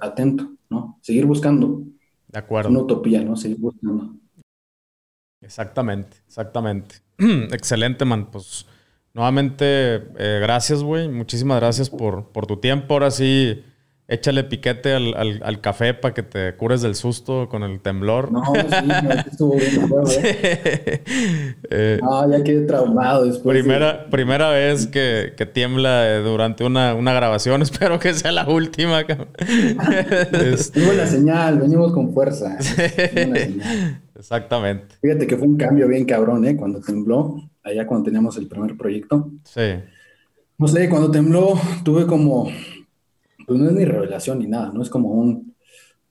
atento, ¿no? Seguir buscando. De acuerdo. Una utopía, ¿no? Seguir buscando. Exactamente, exactamente. [clears throat] Excelente, man. Pues nuevamente, eh, gracias, güey. Muchísimas gracias por, por tu tiempo. Ahora sí Échale piquete al, al, café para que te cures del susto con el temblor. No, sí, no, [laughs] estuvo bien. ¿eh? eh, no, ya quedé traumado después. Primera, primera vez que, que tiembla eh, durante una, una, grabación. [laughs] Espero que sea la última. [laughs] es la señal, venimos con fuerza. Exactamente. Fíjate que fue un cambio bien cabrón, ¿eh? Cuando tembló, allá cuando teníamos el primer proyecto. Sí. No sé, cuando tembló tuve como pues no es ni revelación ni nada, no es como un,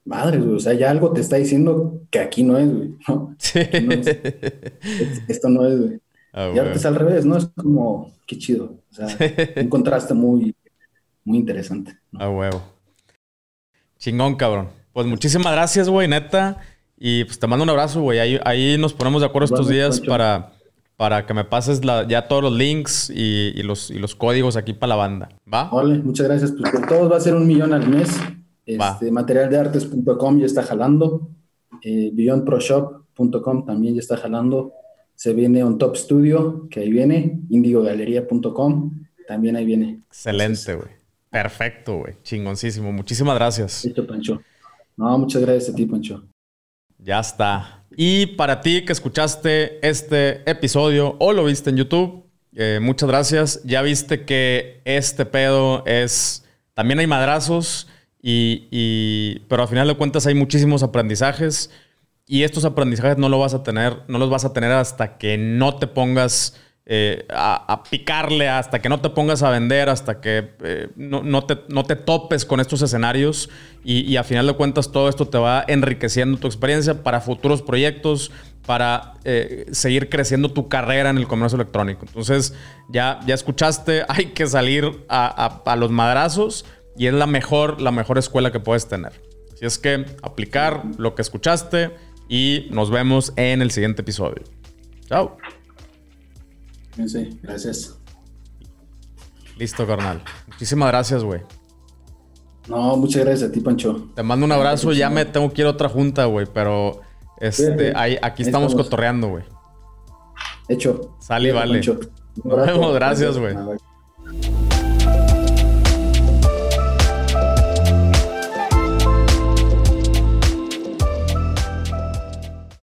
madre, güey, o sea, ya algo te está diciendo que aquí no es, güey, ¿no? Sí. [laughs] esto no es, güey. Ah, y ahora es al revés, ¿no? Es como, qué chido, o sea, un contraste muy, muy interesante. ¿no? huevo. Chingón, cabrón. Pues muchísimas gracias, güey, neta. Y pues te mando un abrazo, güey. Ahí, ahí nos ponemos de acuerdo estos días para para que me pases la, ya todos los links y, los, y, los, códigos aquí para la banda. ¿Va? Vale, muchas gracias. Pues por todos va a ser un millón al mes. Este, materialdeartes.com ya está jalando. Eh, beyondproshop.com también ya está jalando. Se viene On Top Studio, que ahí viene. indigogalería.com también ahí viene. Excelente, güey. Perfecto, güey. Chingoncísimo. Muchísimas gracias. Listo, Pancho. No, muchas gracias a ti, Pancho. Ya está. Y para ti que escuchaste este episodio o lo viste en YouTube, eh, muchas gracias. Ya viste que este pedo es... También hay madrazos, y, pero al final de cuentas hay muchísimos aprendizajes. Y estos aprendizajes no, lo vas a tener, no los vas a tener hasta que no te pongas eh, a, picarle hasta que no te pongas a vender, hasta que eh, no, te, no, te, topes con estos escenarios y, a final de cuentas todo esto te va enriqueciendo tu experiencia para futuros proyectos, para eh, seguir creciendo tu carrera en el comercio electrónico. Entonces ya, ya escuchaste, [laughs] hay que salir a, a, los madrazos y es la mejor, la mejor escuela que puedes tener. Así es que aplicar lo que escuchaste y nos vemos en el siguiente episodio. Chao. Sí, gracias. Listo, carnal. Muchísimas gracias, güey. No, muchas gracias a ti, Pancho. Te mando un abrazo. Ya me tengo que ir a otra junta, güey, pero este, ahí, aquí estamos, cotorreando, güey. Hecho. Sale, vale. Nos vemos, gracias, güey.